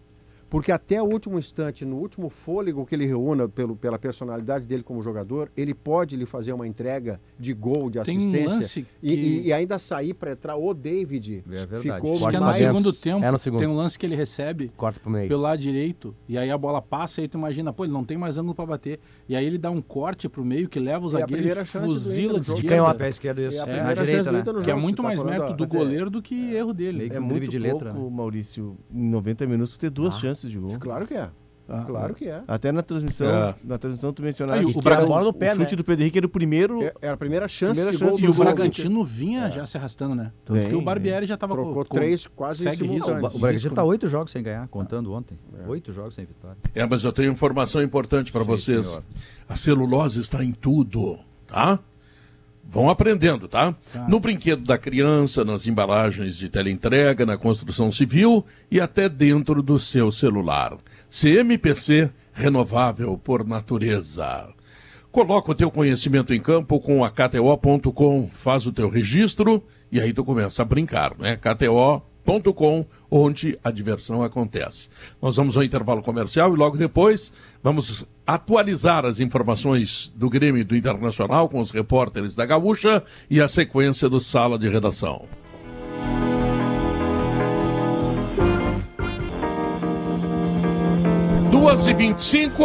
Porque até o último instante, no último fôlego que ele reúna pelo, pela personalidade dele como jogador, ele pode lhe fazer uma entrega de gol, de assistência. Um e, que... e, e, ainda sair para entrar. O David é ficou Corta mais... no segundo tempo. É no segundo. Tem um lance que ele recebe Corta pro meio. pelo lado direito. E aí a bola passa e tu imagina, pô, ele não tem mais ângulo para bater. E aí ele dá um corte pro meio que leva o zagueiro e fuzila de esquerda. Pé esquerdo isso. É, é na direita, né? Que é muito tá mais mérito do goleiro do que erro dele. É muito de letra, pouco, Maurício, em 90 minutos ter duas ah. Chances de gol. Claro que é. Ah, claro que é. Até na transmissão, é. na transmissão tu mencionaste o, o, bola no pé, o chute né? do Pedro Henrique era o primeiro. É, era a primeira chance primeira de chance gol. E o Bragantino vinha é. já se arrastando, né? Tanto bem, que o Barbieri já estava com, com três quase segue risco. O, o Bragantino está oito jogos sem ganhar, contando ontem. É. Oito jogos sem vitória. É, mas eu tenho informação importante para vocês. Senhor. A celulose está em tudo, tá? Vão aprendendo, tá? tá? No brinquedo da criança, nas embalagens de teleentrega, na construção civil e até dentro do seu celular. CMPC renovável por natureza. Coloca o teu conhecimento em campo com a KTO.com, faz o teu registro e aí tu começa a brincar, né? KTO.com, onde a diversão acontece. Nós vamos ao intervalo comercial e logo depois vamos atualizar as informações do Grêmio do Internacional com os repórteres da Gaúcha e a sequência do Sala de Redação. 2 e 25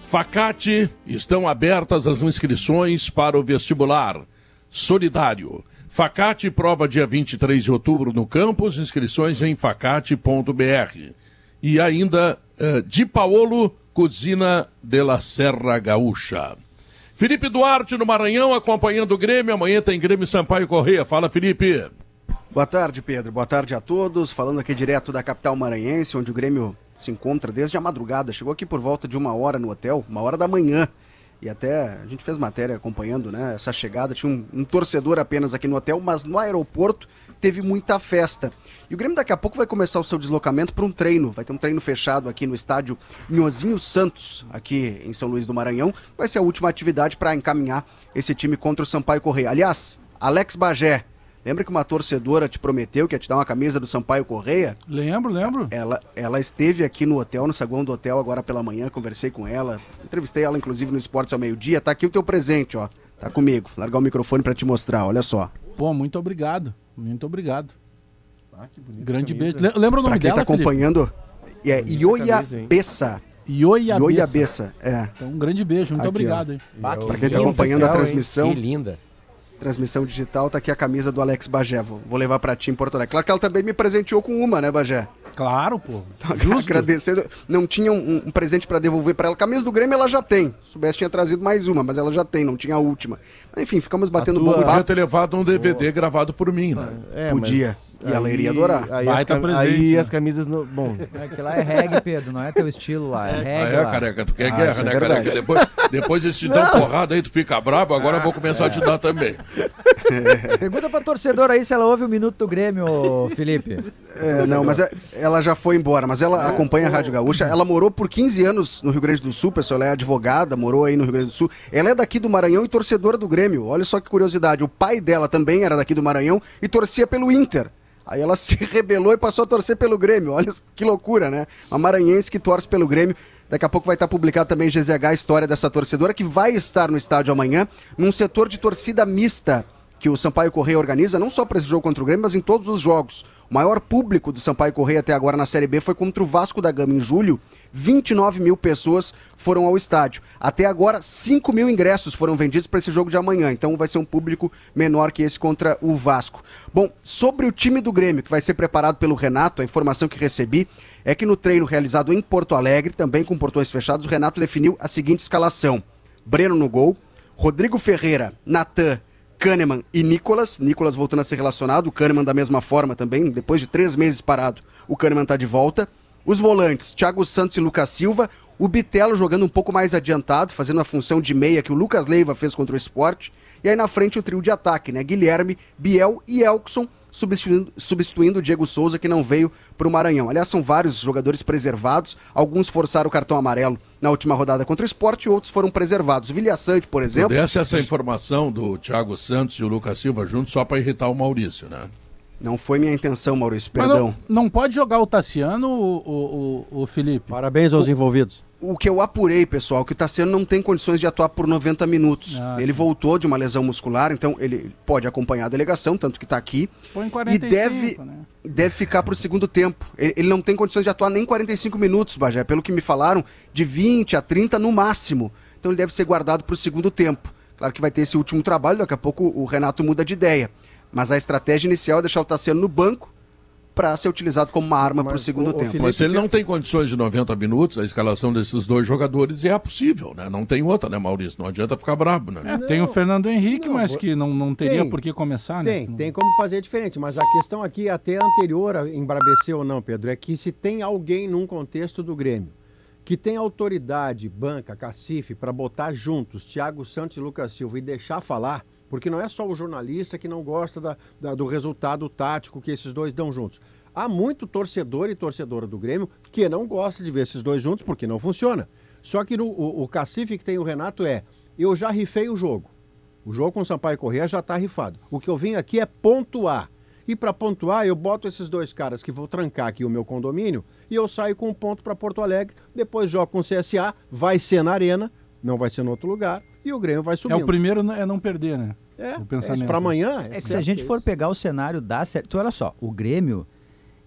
Facate, estão abertas as inscrições para o vestibular solidário. Facate prova dia 23 de outubro no campus, inscrições em facate.br. E ainda uh, Di Paolo Cozina de la Serra Gaúcha. Felipe Duarte no Maranhão acompanhando o Grêmio. Amanhã tem Grêmio Sampaio Correia. Fala, Felipe. Boa tarde, Pedro. Boa tarde a todos. Falando aqui direto da capital maranhense, onde o Grêmio se encontra desde a madrugada. Chegou aqui por volta de uma hora no hotel, uma hora da manhã. E até a gente fez matéria acompanhando né, essa chegada. Tinha um, um, torcedor apenas aqui no hotel, mas no aeroporto teve muita festa. E o Grêmio daqui a pouco vai começar o seu deslocamento para um treino. Vai ter um treino fechado aqui no estádio Nhozinho Santos, aqui em São Luís do Maranhão. Vai ser a última atividade para encaminhar esse time contra o Sampaio Correia. Aliás, Alex Bagé Lembra que uma torcedora te prometeu que ia te dar uma camisa do Sampaio Correia? Lembro, lembro. Ela, ela esteve aqui no hotel, no saguão do hotel, agora pela manhã, conversei com ela. Entrevistei ela, inclusive, no Esportes ao meio-dia. Tá aqui o teu presente, ó. Tá comigo. Largar o microfone para te mostrar, olha só. Pô, muito obrigado. Muito obrigado. Ah, que bonito. Grande camisa. beijo. Lembra o nome pra quem dela, tá acompanhando, é Ioia Bessa. Ioia Bessa. É. Então, um grande beijo. Muito aqui, obrigado. Hein. Pra quem tá acompanhando a transmissão. Que linda transmissão digital, tá aqui a camisa do Alex Bagé. Vou, vou levar para ti em Porto Alegre. Claro que ela também me presenteou com uma, né, Bagé? Claro, pô. Tá, Justo. Agradecendo. Não tinha um, um presente para devolver para ela. Camisa do Grêmio ela já tem. Se soubesse, tinha trazido mais uma, mas ela já tem, não tinha a última. Enfim, ficamos batendo bom papo. Podia ter levado um DVD gravado por mim, né? É, Podia. Mas... E ela iria adorar. Aí, Vai as, tá presente, aí né? as camisas. No... Bom. É que lá é reggae, Pedro, não é teu estilo lá. É reggae. Ah, é, careca, tu quer ah, guerra, é né, é careca? Depois, depois eles te dão porrada aí, tu fica brabo, agora eu vou começar a te dar também. Pergunta pra torcedora aí se ela ouve o minuto do Grêmio, Felipe. É, não, mas é, ela já foi embora, mas ela acompanha a Rádio Gaúcha. Ela morou por 15 anos no Rio Grande do Sul, pessoal. Ela é advogada, morou aí no Rio Grande do Sul. Ela é daqui do Maranhão e torcedora do Grêmio. Olha só que curiosidade. O pai dela também era daqui do Maranhão e torcia pelo Inter. Aí ela se rebelou e passou a torcer pelo Grêmio. Olha que loucura, né? Uma maranhense que torce pelo Grêmio. Daqui a pouco vai estar publicado também GZH a história dessa torcedora que vai estar no estádio amanhã, num setor de torcida mista que o Sampaio Correia organiza, não só para esse jogo contra o Grêmio, mas em todos os jogos. O maior público do Sampaio Correia até agora na Série B foi contra o Vasco da Gama em julho. 29 mil pessoas foram ao estádio. Até agora, 5 mil ingressos foram vendidos para esse jogo de amanhã. Então vai ser um público menor que esse contra o Vasco. Bom, sobre o time do Grêmio, que vai ser preparado pelo Renato, a informação que recebi é que no treino realizado em Porto Alegre, também com portões fechados, o Renato definiu a seguinte escalação: Breno no gol, Rodrigo Ferreira, Natan Kahneman e Nicolas. Nicolas voltando a ser relacionado, o Kahneman da mesma forma também, depois de três meses parado, o Kahneman está de volta. Os volantes, Thiago Santos e Lucas Silva. O Bitelo jogando um pouco mais adiantado, fazendo a função de meia que o Lucas Leiva fez contra o esporte. E aí na frente o trio de ataque, né? Guilherme, Biel e Elkson, substituindo, substituindo o Diego Souza, que não veio para o Maranhão. Aliás, são vários jogadores preservados, alguns forçaram o cartão amarelo na última rodada contra o esporte e outros foram preservados. Vilha Sante, por exemplo. Desse essa informação do Thiago Santos e o Lucas Silva juntos só para irritar o Maurício, né? Não foi minha intenção, Maurício, perdão. Não, não, pode jogar o Tassiano, o, o, o Felipe. Parabéns aos o, envolvidos o que eu apurei, pessoal, que o Tassiano não tem condições de atuar por 90 minutos. Ah, ele sim. voltou de uma lesão muscular, então ele pode acompanhar a delegação, tanto que está aqui. Põe 45, e deve, né? deve ficar para o segundo tempo. Ele, não tem condições de atuar nem 45 minutos, Bajé. Pelo que me falaram, de 20 a 30 no máximo. Então ele deve ser guardado para o segundo tempo. Claro que vai ter esse último trabalho, daqui a pouco o Renato muda de ideia. Mas a estratégia inicial é deixar o Tassiano no banco para ser utilizado como uma arma para o segundo tempo. Felipe, Mas se ele não tem condições de 90 minutos, a escalação desses dois jogadores é possível, né? Não tem outra, né, Maurício? Não adianta ficar brabo, né? É, tem o Fernando Henrique, não, mas que não, não teria tem, por que começar, né? Tem, tem como fazer diferente, mas a questão aqui, até anterior a embrabecer ou não, Pedro, é que se tem alguém num contexto do Grêmio que tem autoridade, banca, cacife, para botar juntos Thiago Santos e Lucas Silva e deixar falar, porque não é só o jornalista que não gosta da, da, do resultado tático que esses dois dão juntos. Há muito torcedor e torcedora do Grêmio que não gosta de ver esses dois juntos porque não funciona. Só que no, o, o cacife que tem o Renato é: eu já rifei o jogo. O jogo com o Sampaio Corrêa já está rifado. O que eu vim aqui é pontuar. E para pontuar, eu boto esses dois caras que vou trancar aqui o meu condomínio e eu saio com um ponto para Porto Alegre. Depois jogo com o CSA, vai ser na Arena, não vai ser no outro lugar e o Grêmio vai subindo. É o primeiro é não perder, né? É, o pensamento. É para amanhã. É, é que se a gente for pegar o cenário da série, tu olha só, o Grêmio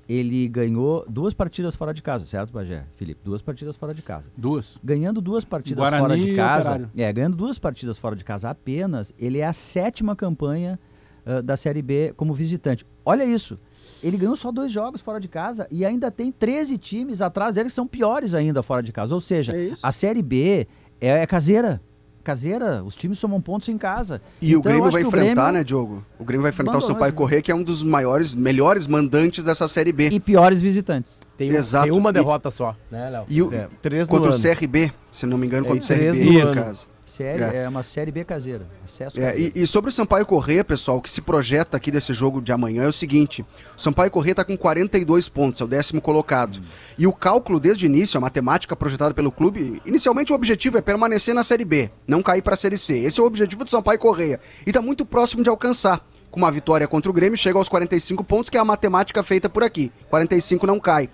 ele ganhou duas partidas fora de casa, certo, Bagé? Felipe, duas partidas fora de casa. Duas. Ganhando duas partidas Guarani fora de casa. É, ganhando duas partidas fora de casa apenas, ele é a sétima campanha uh, da Série B como visitante. Olha isso. Ele ganhou só dois jogos fora de casa e ainda tem 13 times atrás dele que são piores ainda fora de casa. Ou seja, é a Série B é, é caseira caseira, os times somam pontos em casa. E então, o Grêmio vai enfrentar, Grêmio... né, Diogo? O Grêmio vai enfrentar o Sampaio Corrêa, que é um dos maiores, melhores mandantes dessa Série B. E piores visitantes. Tem, Exato. tem uma derrota e... só, né, Léo? E o... É, três contra o CRB, se não me engano, contra o CRB em casa. Série, é. é. uma série B caseira. Acesso é, e, e, sobre o Sampaio Corrêa, pessoal, o que se projeta aqui desse jogo de amanhã é o seguinte: o Sampaio Corrêa está com 42 pontos, é o décimo colocado. Hum. E o cálculo desde o início, a matemática projetada pelo clube, inicialmente o objetivo é permanecer na Série B, não cair para a Série C. Esse é o objetivo do Sampaio Corrêa. E está muito próximo de alcançar. Com uma vitória contra o Grêmio, chega aos 45 pontos, que é a matemática feita por aqui. 45 não cai.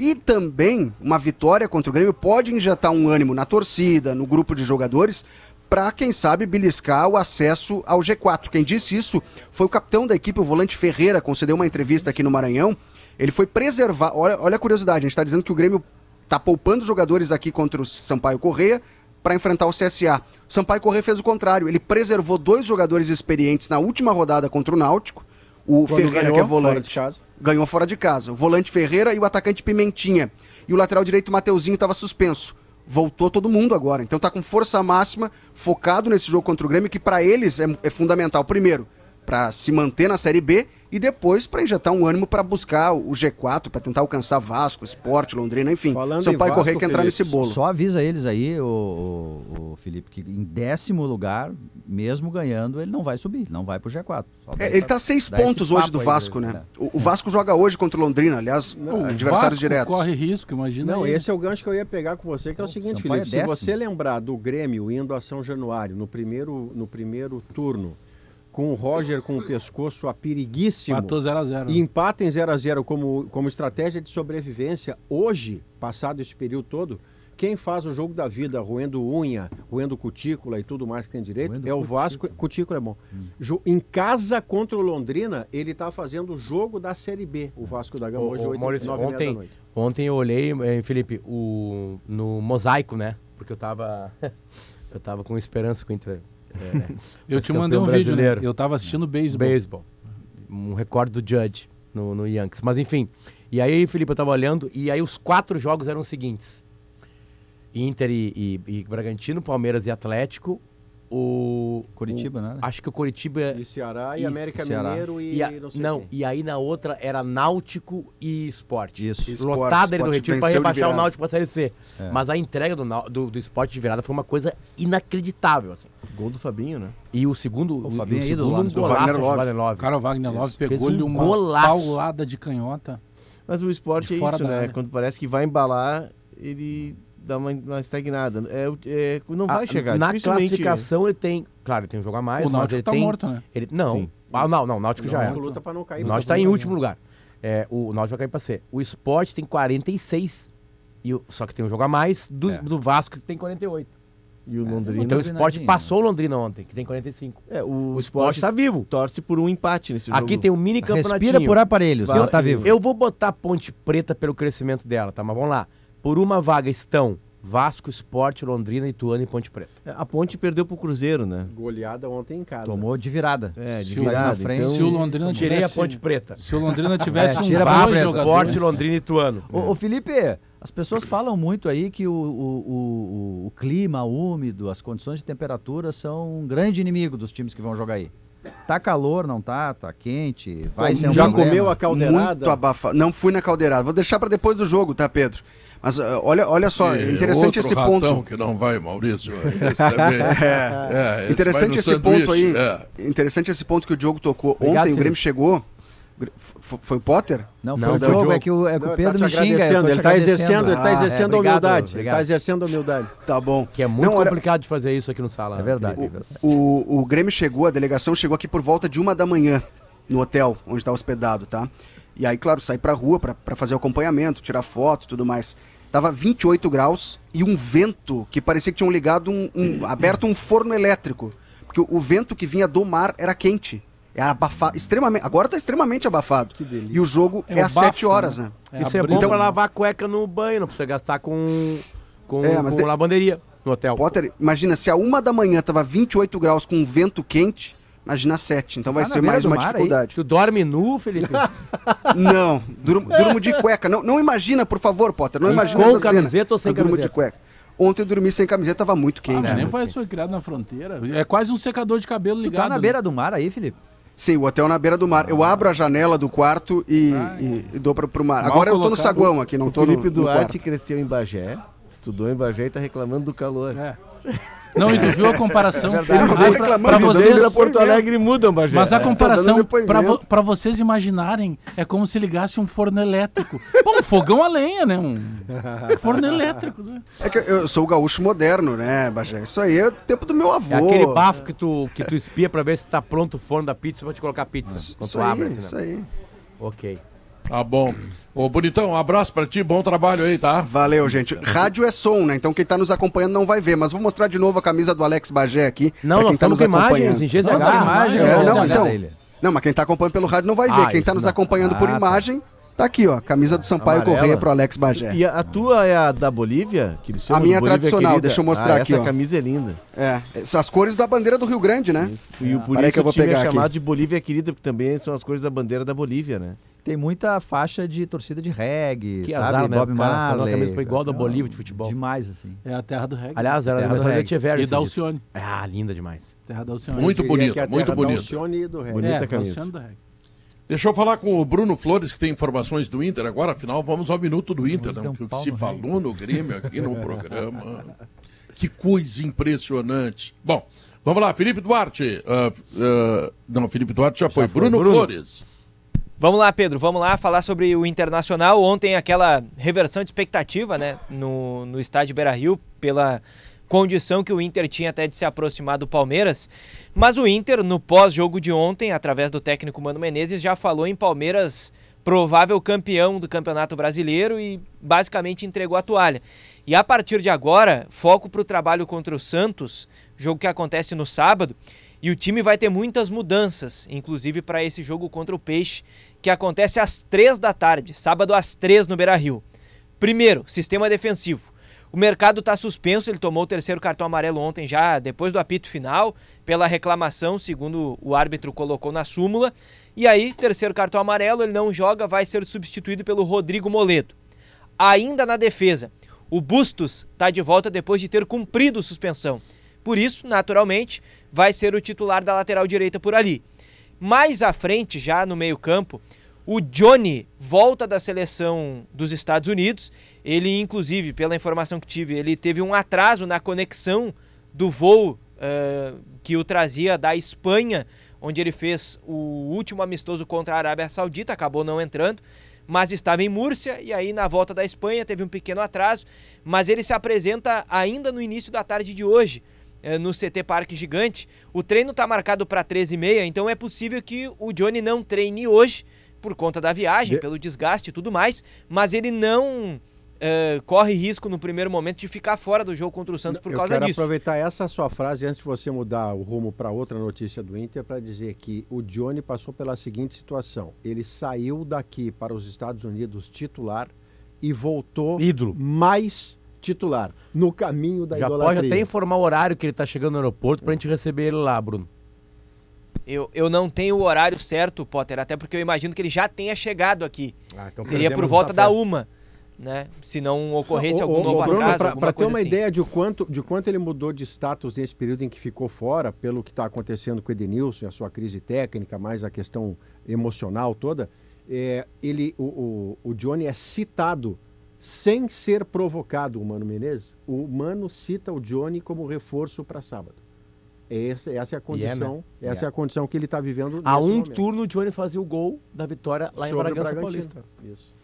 E também uma vitória contra o Grêmio pode injetar um ânimo na torcida, no grupo de jogadores, para, quem sabe, beliscar o acesso ao G4. Quem disse isso foi o capitão da equipe, o volante Ferreira, concedeu uma entrevista aqui no Maranhão. Ele foi preservar. Olha, olha a curiosidade, a gente está dizendo que o Grêmio está poupando jogadores aqui contra o Sampaio Correia para enfrentar o CSA. Sampaio Correia fez o contrário, ele preservou dois jogadores experientes na última rodada contra o Náutico o Quando Ferreira, ganhou, que é volante. Fora ganhou fora de casa. O volante Ferreira e o atacante Pimentinha. E o lateral direito Mateuzinho estava suspenso. Voltou todo mundo agora. Então tá com força máxima, focado nesse jogo contra o Grêmio, que para eles é, é fundamental. Primeiro, para se manter na Série B e depois para injetar um ânimo para buscar o G4, para tentar alcançar Vasco, Esporte, Londrina, enfim. Falando Seu pai correr que entrar nesse bolo. Só avisa eles aí, o, o, o, Felipe, que em décimo lugar, mesmo ganhando, ele não vai subir, não vai pro G4. É, ele está seis pontos hoje do Vasco, né? O, o, Vasco joga hoje contra o Londrina, aliás, não, adversários Vasco diretos. corre risco, imagina. Não, aí. esse é o gancho que eu ia pegar com você, que é o seguinte, Felipe, é se você lembrar do Grêmio indo a São Januário no primeiro, no primeiro turno, com o Roger com o pescoço apiriguíssimo. Matou 0x0. E empata em 0x0 como, como estratégia de sobrevivência. Hoje, passado esse período todo, quem faz o jogo da vida, roendo unha, roendo cutícula e tudo mais que tem direito, roendo é o Vasco. Cutícula é bom. Hum. Em casa contra o Londrina, ele está fazendo o jogo da Série B, o Vasco da Gama, hoje, 8, Maurício, ontem, ontem eu olhei, eh, Felipe, o, no mosaico, né? Porque eu tava, eu tava com esperança com o Inter é, eu te mandei um vídeo, né? Eu tava assistindo beisebol. Beisebol. Um recorde do Judge no, no Yankees. Mas enfim. E aí, Felipe, eu tava olhando, e aí os quatro jogos eram os seguintes: Inter e, e, e Bragantino, Palmeiras e Atlético, o Curitiba, o, né? Acho que o Curitiba e Ceará e, e América Ceará. Mineiro e, e a, não, não e aí na outra era Náutico e Esporte. Isso. Lotada ele do Retiro para rebaixar o Náutico para Série C. É. Mas a entrega do, do, do Esporte de virada foi uma coisa inacreditável assim. Gol do Fabinho, né? E o segundo, o, o Fabinho o segundo um golaço do Wagner Love. Cara, o Wagner Love pegou-lhe uma golaço. paulada de canhota. Mas o esporte é isso, né? Quando parece que vai embalar, ele dá uma, uma estagnada. É, é, não vai a, chegar. Na classificação ele tem. Claro, ele tem um jogo a mais. O Náutico ele tá tem, morto, né? Ele, não. Ah, não, não, o Náutico já é. Luta não cair, o Náutico está em último lugar. É, o Náutico vai cair para C. O Sport tem 46. E o, só que tem um jogo a mais do, é. do Vasco que tem 48. E o Londrina. Então o Sport passou o Londrina ontem, que tem 45. É, o, o Sport está vivo. Torce por um empate nesse jogo. Aqui tem um mini campeonatinho. Respira por aparelhos, eu, tá vivo. Eu vou botar a Ponte Preta pelo crescimento dela, tá? Mas vamos lá. Por uma vaga estão Vasco, Esporte, Londrina, Ituano e Ponte Preta. É, a Ponte perdeu pro Cruzeiro, né? Goleada ontem em casa. Tomou de virada. É, de se virada. Frente, então... Se o Londrina tivesse... Tirei a Ponte Preta. Se o Londrina tivesse é, um Vasco, Esporte, Londrina e Ituano. Ô, ô, Felipe, as pessoas falam muito aí que o, o, o, o, clima úmido, as condições de temperatura são um grande inimigo dos times que vão jogar aí. Tá calor, não tá? Tá quente? Vai ser um Já problema. comeu a caldeirada? Muito abafado. Não fui na caldeirada. Vou deixar para depois do jogo, tá, Pedro? Mas uh, olha, olha só, e interessante esse ponto. que não vai, Maurício. é, é, interessante esse ponto aí. É. Interessante esse ponto que o Diogo tocou. Obrigado, Ontem o Grêmio chegou. Foi o Potter? Não, foi não, o Diogo, é que o, é que o Pedro tá me xinga. Ele está exercendo, ele tá exercendo ah, é, humildade. Ele está exercendo humildade. Tá bom. Que é muito não, complicado de fazer isso aqui no sala. É verdade. O, é verdade. O, o Grêmio chegou, a delegação chegou aqui por volta de uma da manhã, no hotel onde está hospedado, tá? E aí, claro, sair pra rua para fazer o acompanhamento, tirar foto tudo mais. Tava 28 graus e um vento que parecia que tinham ligado um, um aberto um forno elétrico. Porque o vento que vinha do mar era quente. Era é abafado, extremamente. Agora tá extremamente abafado. E o jogo é, é às 7 horas, né? né? É Isso é bom então, pra lavar a cueca no banho, não precisa gastar com, com, é, com de... lavanderia no hotel. Potter, imagina, se a uma da manhã tava 28 graus com um vento quente, Imagina sete, então vai ser mais uma dificuldade. Aí. Tu dorme nu, Felipe? não, durmo, durmo, de cueca. Não, não imagina, por favor, Potter, não e imagina com essa camiseta cena. ou sem eu camiseta? Durmo de cueca. Ontem eu dormi sem camiseta, tava muito quente. Ah, nem parece que foi criado na fronteira. É quase um secador de cabelo ligado. Tu tá na beira do mar aí, Felipe? Sim, o hotel na beira do mar. Eu abro a janela do quarto e, e, e dou para pro mar. Mal Agora eu tô no saguão aqui, não o tô Felipe no, no Duarte cresceu em Bagé, estudou em Bagé e tá reclamando do calor. É. Não, e tu viu a comparação? É para vocês, Porto Alegre mudam, Bagé. Mas a é. comparação, tá para vo, vocês imaginarem, é como se ligasse um forno elétrico. Pô, um fogão a lenha, né? Um, forno elétrico. Né? É que eu sou o gaúcho moderno, né, Bagé? Isso aí é o tempo do meu avô. É aquele bafo que tu, que tu espia para ver se tá pronto o forno da pizza pra te colocar pizza. Isso, quando tu abre. Assim, né? Isso aí. Ok. Tá bom. Ô, Bonitão, um abraço pra ti, bom trabalho aí, tá? Valeu, gente. Rádio é som, né? Então quem tá nos acompanhando não vai ver, mas vou mostrar de novo a camisa do Alex Bagé aqui. Não, nós tá estamos tá imagens, em GZH. Não, tá imagem, é, não, então, não, mas quem tá acompanhando pelo rádio não vai ver. Ah, quem tá nos acompanhando ah, por tá. imagem... Tá aqui, ó, camisa do Sampaio Amarela. Correia pro Alex Bagé. E a, a, tua é a da Bolívia? Que eles a minha é tradicional, querida. deixa eu mostrar ah, aqui, essa ó. camisa é linda. É, são as cores da bandeira do Rio Grande, né? Isso. E o por isso que eu vou pegar é chamado aqui. de Bolívia querida, porque também são as cores da bandeira da Bolívia, né? Tem muita faixa de torcida de reggae, que sabe? Azar, né? Bob Marley. camisa igual da Bolívia de futebol. Demais, assim. É a terra do reggae. Aliás, era a terra do reggae. E da Alcione. Ah, linda demais. Terra da Alcione. Muito bonito, é muito bonito. Alcione e do reggae. Bonita é, camisa. do reggae. Deixa eu falar com o Bruno Flores, que tem informações do Inter agora. Afinal, vamos ao minuto do Inter, né? O que se falou no Grêmio aqui no programa. Que coisa impressionante. Bom, vamos lá, Felipe Duarte. Uh, uh, não, Felipe Duarte já, já foi. foi. Bruno, Bruno Flores. Vamos lá, Pedro, vamos lá falar sobre o Internacional. Ontem aquela reversão de expectativa, né, no, no estádio Beira-Rio, pela condição que o Inter tinha até de se aproximar do Palmeiras. Mas o Inter, no pós-jogo de ontem, através do técnico Mano Menezes, já falou em Palmeiras provável campeão do Campeonato Brasileiro e basicamente entregou a toalha. E a partir de agora, foco para o trabalho contra o Santos, jogo que acontece no sábado, e o time vai ter muitas mudanças, inclusive para esse jogo contra o Peixe, que acontece às três da tarde, sábado às três no Beira Rio. Primeiro, sistema defensivo. O mercado está suspenso, ele tomou o terceiro cartão amarelo ontem já, depois do apito final, pela reclamação, segundo o árbitro colocou na súmula. E aí, terceiro cartão amarelo, ele não joga, vai ser substituído pelo Rodrigo Moledo. Ainda na defesa, o Bustos está de volta depois de ter cumprido suspensão. Por isso, naturalmente, vai ser o titular da lateral direita por ali. Mais à frente, já no meio-campo, o Johnny volta da seleção dos Estados Unidos. Ele, inclusive, pela informação que tive, ele teve um atraso na conexão do voo uh, que o trazia da Espanha, onde ele fez o último amistoso contra a Arábia Saudita, acabou não entrando, mas estava em Múrcia e aí na volta da Espanha teve um pequeno atraso, mas ele se apresenta ainda no início da tarde de hoje no CT Parque Gigante. O treino está marcado para 13h30, então é possível que o Johnny não treine hoje por conta da viagem, de... pelo desgaste e tudo mais, mas ele não Uh, corre risco no primeiro momento de ficar fora do jogo contra o Santos por eu causa disso. Eu quero aproveitar essa sua frase antes de você mudar o rumo para outra notícia do Inter para dizer que o Johnny passou pela seguinte situação: ele saiu daqui para os Estados Unidos titular e voltou ídolo mais titular, no caminho da já idolatria. pode até informar o horário que ele está chegando no aeroporto para a gente receber ele lá, Bruno. Eu, eu não tenho o horário certo, Potter, até porque eu imagino que ele já tenha chegado aqui. Ah, então Seria por volta da uma. Né? Se não ocorresse algum novo Bruno, atraso, Para ter uma assim. ideia de quanto, de quanto ele mudou de status nesse período em que ficou fora, pelo que está acontecendo com o Edenilson, a sua crise técnica, mais a questão emocional toda, é, ele, o, o, o Johnny é citado sem ser provocado o Mano Menezes, o Mano cita o Johnny como reforço para sábado. Essa, essa é a condição, yeah, essa yeah. é a condição que ele está vivendo. Há um momento. turno o Johnny fazia o gol da vitória lá Sobre em Bragança Paulista. Isso.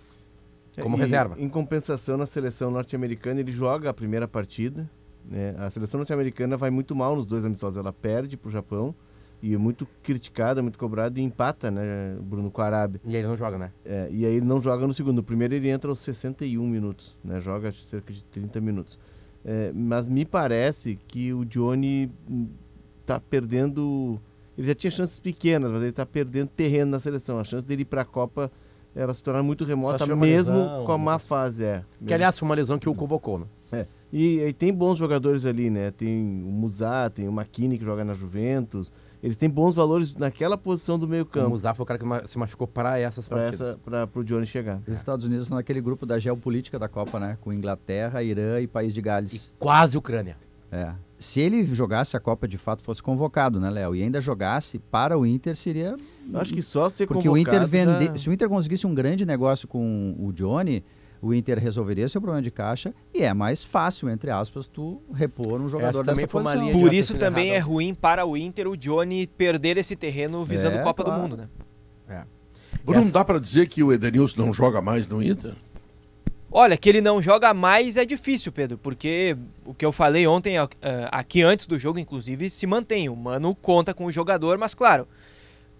Como e, reserva. Em compensação, na seleção norte-americana, ele joga a primeira partida. Né? A seleção norte-americana vai muito mal nos dois amistosos. Ela perde para o Japão e é muito criticada, muito cobrada e empata, né, Bruno, com a Arábia. E aí ele não joga, né? É, e aí ele não joga no segundo. No primeiro ele entra aos 61 minutos, né? Joga cerca de 30 minutos. É, mas me parece que o Johnny está perdendo... Ele já tinha chances pequenas, mas ele está perdendo terreno na seleção. A chance dele ir para a Copa ela se tornar muito remota, mesmo lesão, com a má fase. É, que, aliás, foi uma lesão que o convocou, né? É. E, e, tem bons jogadores ali, né? Tem o Musá, tem o Makini que joga na Juventus Eles têm bons valores naquela posição do meio campo. O Zafra foi o cara que se machucou para essas partidas. Para o Johnny chegar. Os Estados Unidos estão naquele grupo da geopolítica da Copa, né? Com Inglaterra, Irã e País de Gales. E quase Ucrânia. É. Se ele jogasse a Copa de fato fosse convocado, né, Léo? E ainda jogasse para o Inter seria. Eu acho que só ser Porque o Inter vende... já... se o Inter conseguisse um grande negócio com o Johnny, o Inter resolveria seu problema de caixa e é mais fácil, entre aspas, tu repor um jogador Essa dessa posição. Por isso também errado. é ruim para o Inter o Johnny perder esse terreno visando é, Copa claro. do Mundo, né? É. Bruno, Essa... dá para dizer que o Edenilson não joga mais no Inter? Olha, que ele não joga mais é difícil, Pedro, porque o que eu falei ontem, uh, aqui antes do jogo, inclusive, se mantém. O Mano conta com o jogador, mas claro,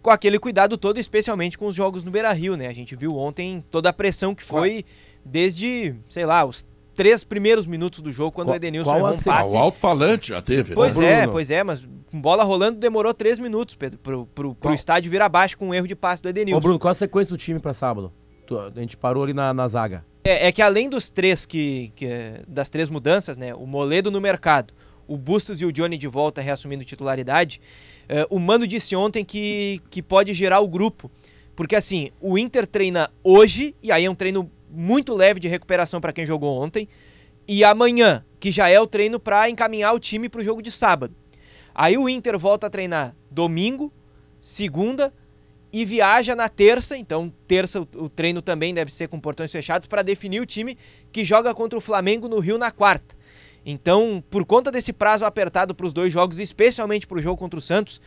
com aquele cuidado todo, especialmente com os jogos no Beira Rio, né? A gente viu ontem toda a pressão que foi desde, sei lá, os três primeiros minutos do jogo, quando qual, o Edenilson errou um passe. O alto-falante já teve, Pois né? é, pois é, mas com bola rolando demorou três minutos, Pedro, pro, pro, pro estádio vir abaixo com um erro de passe do Edenilson. Ô Bruno, qual a sequência do time para sábado? A gente parou ali na, na zaga. É, é, que além dos três que, que, das três mudanças, né? O Moledo no mercado, o Bustos e o Johnny de volta reassumindo titularidade. Uh, o Mano disse ontem que, que pode gerar o grupo. Porque assim, o Inter treina hoje, e aí é um treino muito leve de recuperação para quem jogou ontem, e amanhã, que já é o treino para encaminhar o time para o jogo de sábado. Aí o Inter volta a treinar domingo, segunda e viaja na terça, então terça o treino também deve ser com portões fechados para definir o time que joga contra o Flamengo no Rio na quarta. Então, por conta desse prazo apertado para os dois jogos, especialmente para o jogo contra o Santos,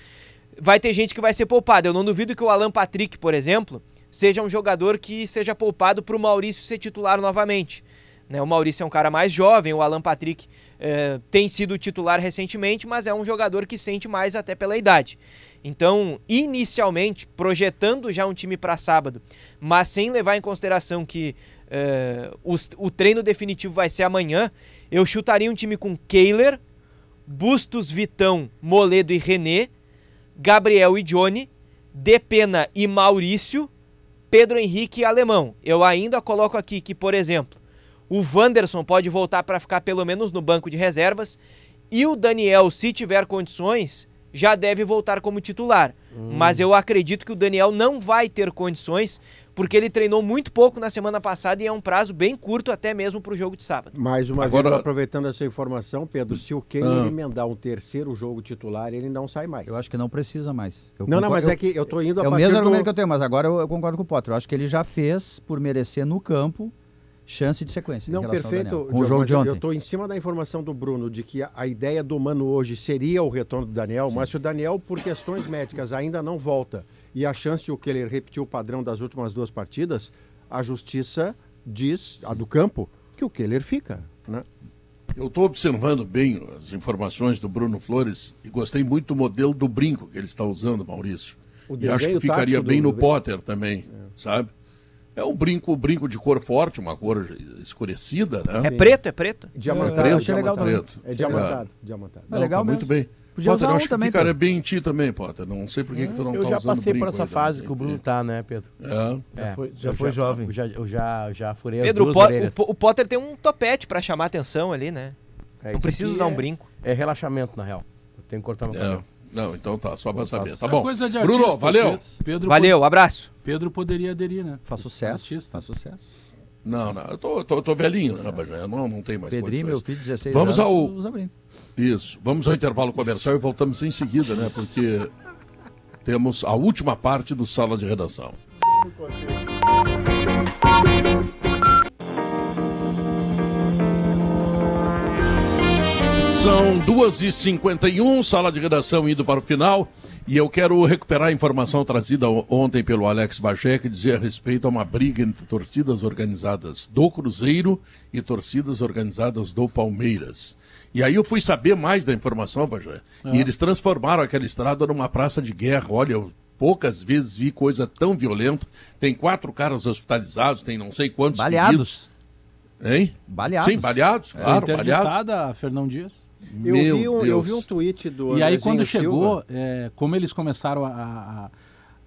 vai ter gente que vai ser poupada. Eu não duvido que o Alan Patrick, por exemplo, seja um jogador que seja poupado para o Maurício ser titular novamente. Né? O Maurício é um cara mais jovem, o Alan Patrick eh, tem sido titular recentemente, mas é um jogador que sente mais até pela idade. Então, inicialmente, projetando já um time para sábado, mas sem levar em consideração que uh, o, o, treino definitivo vai ser amanhã, eu chutaria um time com Kehler, Bustos, Vitão, Moledo e René, Gabriel e Johnny, Depena e Maurício, Pedro Henrique e Alemão. Eu ainda coloco aqui que, por exemplo, o Wanderson pode voltar para ficar pelo menos no banco de reservas e o Daniel, se tiver condições, já deve voltar como titular. Hum. Mas eu acredito que o Daniel não vai ter condições, porque ele treinou muito pouco na semana passada e é um prazo bem curto até mesmo para o jogo de sábado. Mais uma Agora... vez, aproveitando essa informação, Pedro, se o Kane ah. emendar um terceiro jogo titular, ele não sai mais. Eu acho que não precisa mais. Eu não, concordo, não, mas eu, é que eu estou indo a É o mesmo argumento que eu tenho, mas agora eu, eu concordo com o Potter. Eu acho que ele já fez por merecer no campo chance de sequência. Não, perfeito. Com o jogo de ontem. Eu estou em cima da informação do Bruno de que a, a, ideia do Mano hoje seria o retorno do Daniel, Sim. mas se o Daniel, por questões médicas, ainda não volta e a chance de o que ele repetir o padrão das últimas duas partidas, a justiça diz, a do campo, que o Keller fica. Né? Eu estou observando bem as informações do Bruno Flores e gostei muito do modelo do brinco que ele está usando, Maurício. e acho que ficaria bem no Potter também, é. sabe? É um brinco, brinco de cor forte, uma cor escurecida, né? É preto, é preto? Diamantado. É, achei legal também. É diamantado. É. diamantado. É legal tá Muito bem. Podia Potter, usar um acho também, que ficaria bem em ti também, Potter. Não sei por que, é, que tu não eu tá já passei por essa fase que o Bruno tá, né, Pedro? É. Já foi, já foi já, jovem. Eu já, eu já, já furei Pedro, as duas o, o, o Potter tem um topete pra chamar atenção ali, né? É, não precisa usar um brinco. É relaxamento, na real. Eu tenho que cortar meu cabelo. Não, então tá, só pra saber. Tá bom. Coisa de artista, Bruno, valeu. Pedro valeu, abraço. Pedro poderia aderir, né? Faz sucesso. Artista. Faz sucesso. Não, não, eu tô, tô, tô velhinho, né, rapaz? Não, não tem mais Pedrinho, meu filho, 16 Vamos anos. Ao... Isso, vamos ao intervalo comercial e voltamos em seguida, né? Porque temos a última parte do Sala de Redação. São 2h51, sala de redação indo para o final. E eu quero recuperar a informação trazida ontem pelo Alex Bagé, que dizia a respeito a uma briga entre torcidas organizadas do Cruzeiro e torcidas organizadas do Palmeiras. E aí eu fui saber mais da informação, Bagé. E é. eles transformaram aquela estrada numa praça de guerra. Olha, eu poucas vezes vi coisa tão violenta. Tem quatro caras hospitalizados, tem não sei quantos. Baleados. Pedidos. Hein? Baleados. Sim, baleados, é, claro, baleados. Fernão Dias. Eu vi, um, eu vi um tweet do E aí quando chegou, é, como eles começaram a,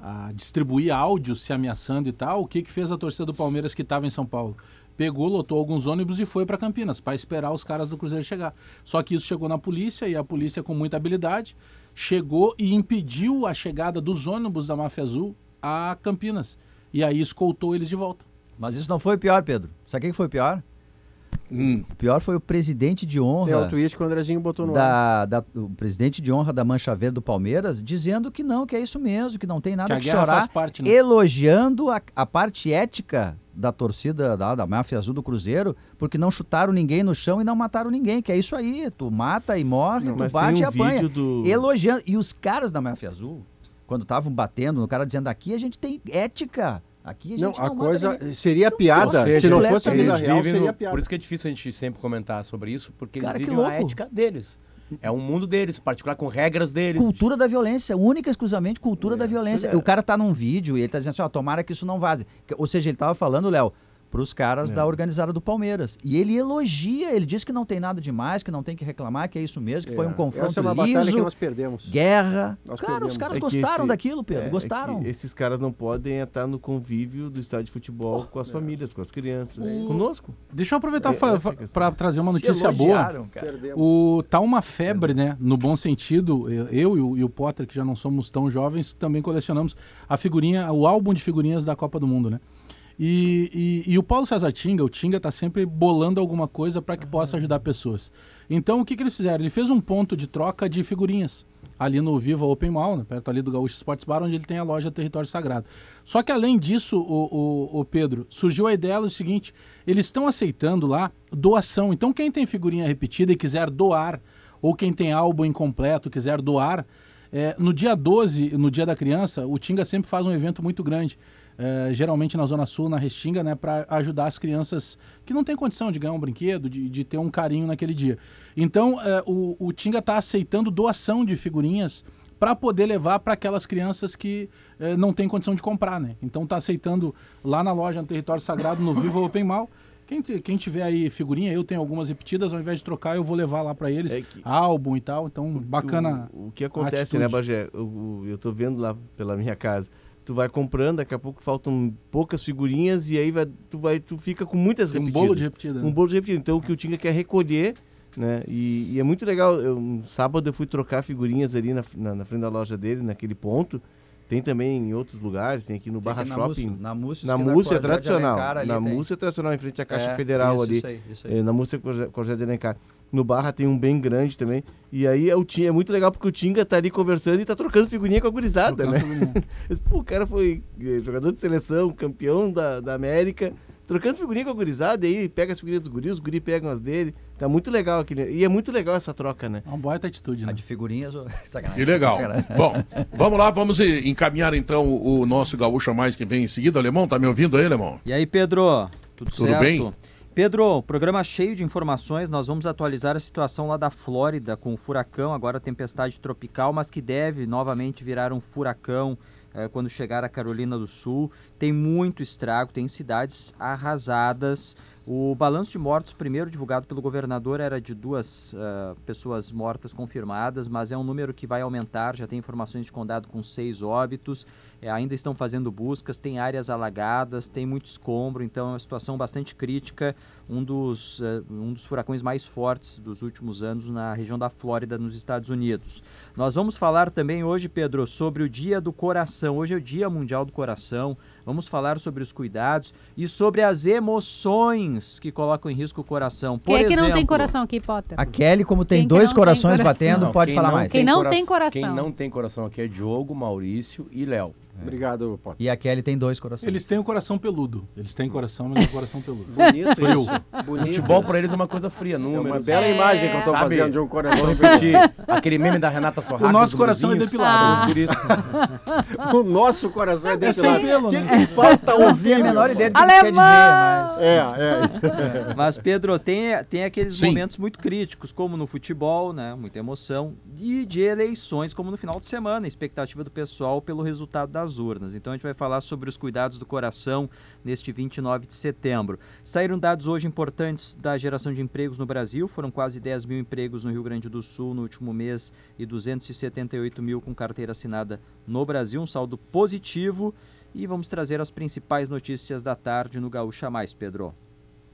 a, a, distribuir áudios se ameaçando e tal, o que, que fez a torcida do Palmeiras que estava em São Paulo? Pegou, lotou alguns ônibus e foi para Campinas para esperar os caras do Cruzeiro chegar. Só que isso chegou na polícia e a polícia com muita habilidade chegou e impediu a chegada dos ônibus da Máfia Azul a Campinas. E aí escoltou eles de volta. Mas isso não foi pior, Pedro. Sabe o que foi pior? Hum. O pior foi o presidente de honra. É o tweet que o Andrezinho botou no da, da, O presidente de honra da Mancha Verde do Palmeiras dizendo que não, que é isso mesmo, que não tem nada que, que chorar. Parte, né? Elogiando a, a parte ética da torcida da, da máfia azul do Cruzeiro, porque não chutaram ninguém no chão e não mataram ninguém, que é isso aí, tu mata e morre, não, tu bate um e apanha. Do... Elogiando. E os caras da máfia azul, quando estavam batendo no cara dizendo aqui a gente tem ética. Aqui a gente não, não a coisa seria piada. Seja, se não fosse a vida real, seria piada. Por isso que é difícil a gente sempre comentar sobre isso, porque Cara, eles vivem a ética deles. É um mundo deles, particular com regras deles. Cultura da violência, única e exclusivamente cultura é, da violência. É. O cara tá num vídeo e ele tá dizendo assim, ó, tomara que isso não vaze. Ou seja, ele tava falando, Léo, para os caras é. da organizada do Palmeiras. E ele elogia, ele diz que não tem nada demais, que não tem que reclamar, que é isso mesmo, que é. foi um confronto Essa é uma liso, batalha que nós perdemos. guerra. Nós cara, perdemos. os caras é gostaram esse, daquilo, Pedro, é, é gostaram. esses caras não podem estar no convívio do estádio de futebol com as famílias, com as crianças, o... conosco. Deixa eu aproveitar para trazer uma notícia boa. O tá uma febre, né, no bom sentido. Eu e o, e o Potter, que já não somos tão jovens, também colecionamos a figurinha, o álbum de figurinhas da Copa do Mundo, né? E, e, e, o Paulo César Tinga, o Tinga, está sempre bolando alguma coisa para que possa ajudar pessoas. Então, o que, que eles fizeram? Ele fez um ponto de troca de figurinhas ali no Viva Open Mall, né, perto ali do Gaúcho Sports Bar, onde ele tem a loja Território Sagrado. Só que além disso, o, o, o Pedro, surgiu a ideia do seguinte: eles estão aceitando lá doação. Então, quem tem figurinha repetida e quiser doar, ou quem tem álbum incompleto quiser doar, é, no dia 12, no dia da criança, o Tinga sempre faz um evento muito grande é, geralmente na Zona Sul, na Restinga, né, para ajudar as crianças que não têm condição de ganhar um brinquedo, de, de ter um carinho naquele dia. Então, é, o, o Tinga está aceitando doação de figurinhas para poder levar para aquelas crianças que é, não têm condição de comprar, né? Então está aceitando lá na loja no Território Sagrado, no Vivo Open Mal. Quem, quem, tiver aí figurinha, eu tenho algumas repetidas, ao invés de trocar, eu vou levar lá para eles, é que, álbum e tal. Então, bacana. O, o que acontece, né, Bagé? Eu, eu tô vendo lá pela minha casa tu vai comprando, daqui a pouco faltam poucas figurinhas e aí vai, tu, vai, tu fica com muitas Tem repetidas. um bolo de repetida. Um bolo de repetida. Então o que o Tinga quer recolher, né? E, e, é muito legal. Eu, um sábado eu fui trocar figurinhas ali na, na, na, frente da loja dele, naquele ponto. Tem também em outros lugares, tem aqui no tem Barra aqui Shopping. na Múcia, na Múcia é tradicional. Na Múcia é tradicional, em frente à Caixa é, Federal isso, ali. Isso aí, isso aí. É, na Múcia Corjé de Alencar. No Barra tem um bem grande também. E aí é, o Tinga, é muito legal porque o Tinga tá ali conversando e tá trocando figurinha com a gurizada, né? Pô, o cara foi é, jogador de seleção, campeão da, da América, trocando figurinha com a gurizada, e aí pega as figurinhas dos guris, os guris pegam as dele. Tá muito legal aquele. E é muito legal essa troca, né? É uma boa atitude, né? A de figurinhas, sacanagem. E legal. Bom, vamos lá, vamos encaminhar então o nosso Gaúcho Mais que vem em seguida. Alemão, tá me ouvindo aí, Alemão? E aí, Pedro? Tudo, Tudo certo? bem? Pedro, programa cheio de informações. Nós vamos atualizar a situação lá da Flórida com o furacão, agora tempestade tropical, mas que deve novamente virar um furacão eh, quando chegar a Carolina do Sul. Tem muito estrago, tem cidades arrasadas. O balanço de mortos, primeiro divulgado pelo governador, era de duas uh, pessoas mortas confirmadas, mas é um número que vai aumentar. Já tem informações de condado com seis óbitos, é, ainda estão fazendo buscas, tem áreas alagadas, tem muito escombro, então é uma situação bastante crítica. Um dos, uh, um dos furacões mais fortes dos últimos anos na região da Flórida, nos Estados Unidos. Nós vamos falar também hoje, Pedro, sobre o Dia do Coração. Hoje é o Dia Mundial do Coração. Vamos falar sobre os cuidados e sobre as emoções que colocam em risco o coração. Por quem é que exemplo, não tem coração aqui, Potter? A Kelly, como tem quem dois corações coração? batendo, não, pode falar mais. Quem não tem coração. Quem não tem coração aqui é Diogo, Maurício e Léo. É. Obrigado, Potter. E a Kelly tem dois corações. Eles têm o coração peludo. Eles têm coração, mas é coração peludo. Bonito Frio. isso. Bonito Futebol isso. pra eles é uma coisa fria, números. É uma bela é. imagem que eu tô Sabe? fazendo de um coração. Aquele meme da Renata Sorrato. O nosso coração é depilado. Ah. o nosso coração é depilado. É pelo, né? que, falta ouvir? a menor ideia do que Alemão! quer dizer, mas... É, é. Mas, Pedro, tem, tem aqueles Sim. momentos muito críticos, como no futebol, né? Muita emoção. E de eleições, como no final de semana. Expectativa do pessoal pelo resultado das urnas. Então, a gente vai falar sobre os cuidados do coração neste 29 de setembro. Saíram dados hoje importantes da geração de empregos no Brasil, foram quase 10 mil empregos no Rio Grande do Sul no último mês e 278 mil com carteira assinada no Brasil, um saldo positivo. E vamos trazer as principais notícias da tarde no Gaúcha Mais, Pedro.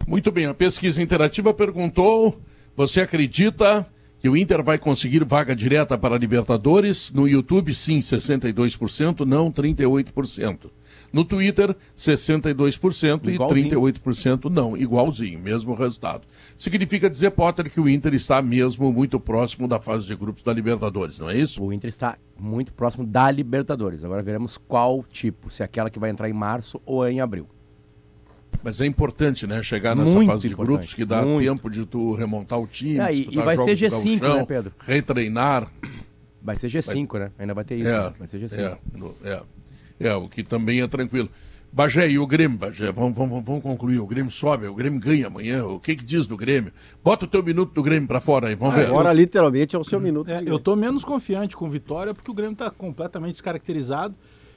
Muito bem, a pesquisa interativa perguntou: você acredita que o Inter vai conseguir vaga direta para a Libertadores. No YouTube, sim, 62%, não 38%. No Twitter, 62% igualzinho. e 38% não, igualzinho, mesmo resultado. Significa dizer, Potter, que o Inter está mesmo muito próximo da fase de grupos da Libertadores, não é isso? O Inter está muito próximo da Libertadores. Agora veremos qual tipo, se é aquela que vai entrar em março ou em abril. Mas é importante, né? Chegar nessa muito fase de grupos que dá muito. tempo de tu remontar o time. É, e, e vai ser G5, chão, né, Pedro? Retreinar. Vai ser G5, vai... né? Ainda vai ter isso. É, né? Vai ser G5. É, é. É, o que também é tranquilo. Bagé, e o Grêmio, Bagé? Vamos, vamos, vamos concluir. O Grêmio sobe, o Grêmio ganha amanhã. O que, que diz do Grêmio? Bota o teu minuto do Grêmio para fora aí, vamos ver. Agora, literalmente, é o seu minuto. É, eu estou menos confiante com vitória porque o Grêmio está completamente descaracterizado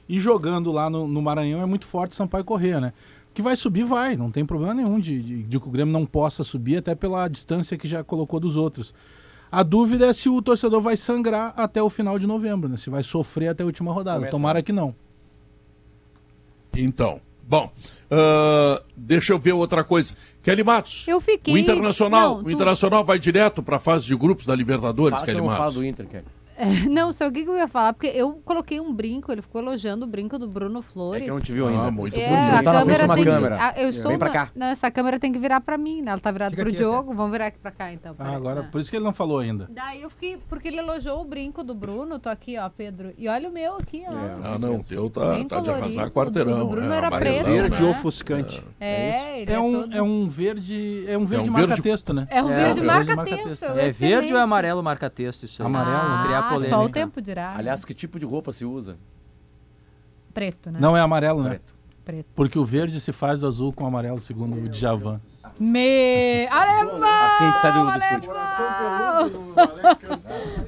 e jogando lá no, no, Maranhão é muito forte Sampaio Corrêa, né? Que vai subir, vai. Não tem problema nenhum de, de, de que o Grêmio não possa subir, até pela distância que já colocou dos outros. A dúvida é se o torcedor vai sangrar até o final de novembro, né? Se vai sofrer até a última rodada. Tomara que não. Então, bom, uh, deixa eu ver outra coisa. Kelly Matos. Eu fiquei. O Internacional, não, o Internacional vai direto para a fase de grupos da Libertadores, fala Kelly Matos. Fala do Inter, Kelly. Não, só o que eu ia falar, porque eu coloquei um brinco, ele ficou elogiando o brinco do Bruno Flores. É que eu não te viu ainda. Ah, muito é, bonito. A tá câmera tem câmera. Que, a, eu estou Vem pra cá. Não, essa câmera tem que virar pra mim, né? Ela tá virada Fica pro aqui, Diogo. Vamos virar aqui pra cá, então. Ah, agora, por isso que ele não falou ainda. Daí eu fiquei, porque ele elogiou o brinco do Bruno, tô aqui, ó, Pedro. E olha o meu aqui, ó. É, ah, não, o teu tá, tá de arrasar quarteirão. O Bruno é, era preto, Verde né? ofuscante. É, é, é, um, é um verde, é um verde marca-texto, né? É um verde marca-texto. É verde ou é amarelo marca-texto isso aí? Amarelo, criar polêmica. Só o tempo dirá. Aliás, que tipo de roupa se usa? Preto, né? Não é amarelo, né? Preto. Preto. Porque o verde se faz do azul com o amarelo, segundo o Djavan. Me... Alemão! Assim a gente sai do, do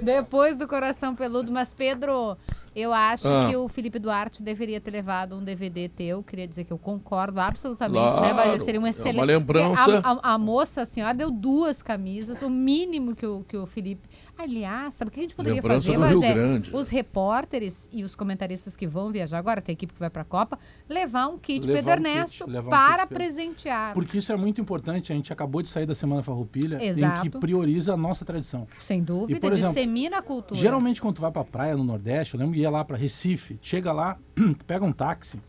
Depois do coração peludo. Mas, Pedro, eu acho ah. que o Felipe Duarte deveria ter levado um DVD teu. Queria dizer que eu concordo absolutamente, né, claro. né? Seria um excelente. É uma lembrança. A, a, a, moça, a senhora, deu duas camisas, o mínimo que o, que o Felipe. Aliás, sabe o que a gente poderia lembrança fazer, Bagé? Os repórteres e os comentaristas que vão viajar agora, tem equipe que vai para a Copa, levar um kit levar Pedro um Ernesto kit, para um presentear. Porque isso é muito importante. A gente acabou de sair da Semana Farroupilha, Exato. em que prioriza a nossa tradição. Sem dúvida, e, por exemplo, dissemina a cultura. Geralmente, quando tu vai para a praia no Nordeste, eu lembro ia lá para Recife, chega lá, pega um táxi,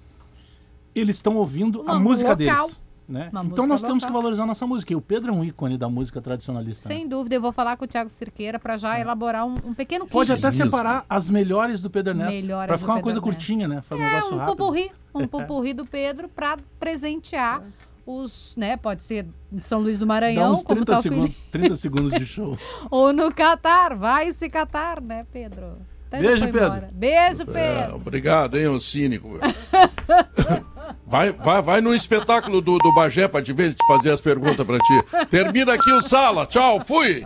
eles estão ouvindo Uma, a música local. deles. Né? Então nós temos que valorizar a nossa música. E o Pedro é um ícone da música tradicionalista. Sem né? dúvida, eu vou falar com o Thiago Cirqueira para já é. elaborar um, um, pequeno. Pode até separar as melhores do Pedro Ernesto. Para ficar uma coisa Ernesto. curtinha, né? Fazer é, um negócio um rápido. Pupurri, um pupurri do Pedro para presentear os, né, pode ser São Luís do Maranhão, Dá uns 30 como tá segundos, 30 segundos de show. Ou no Catar, vai se catar, né, Pedro? Até Beijo, Pedro. Embora. Beijo, é, Pedro. É, obrigado, hein, o cínico. Vai, vai, vai no espetáculo do, do Bagé pra te ver, te fazer as perguntas pra ti. Termina aqui o Sala. Tchau, fui!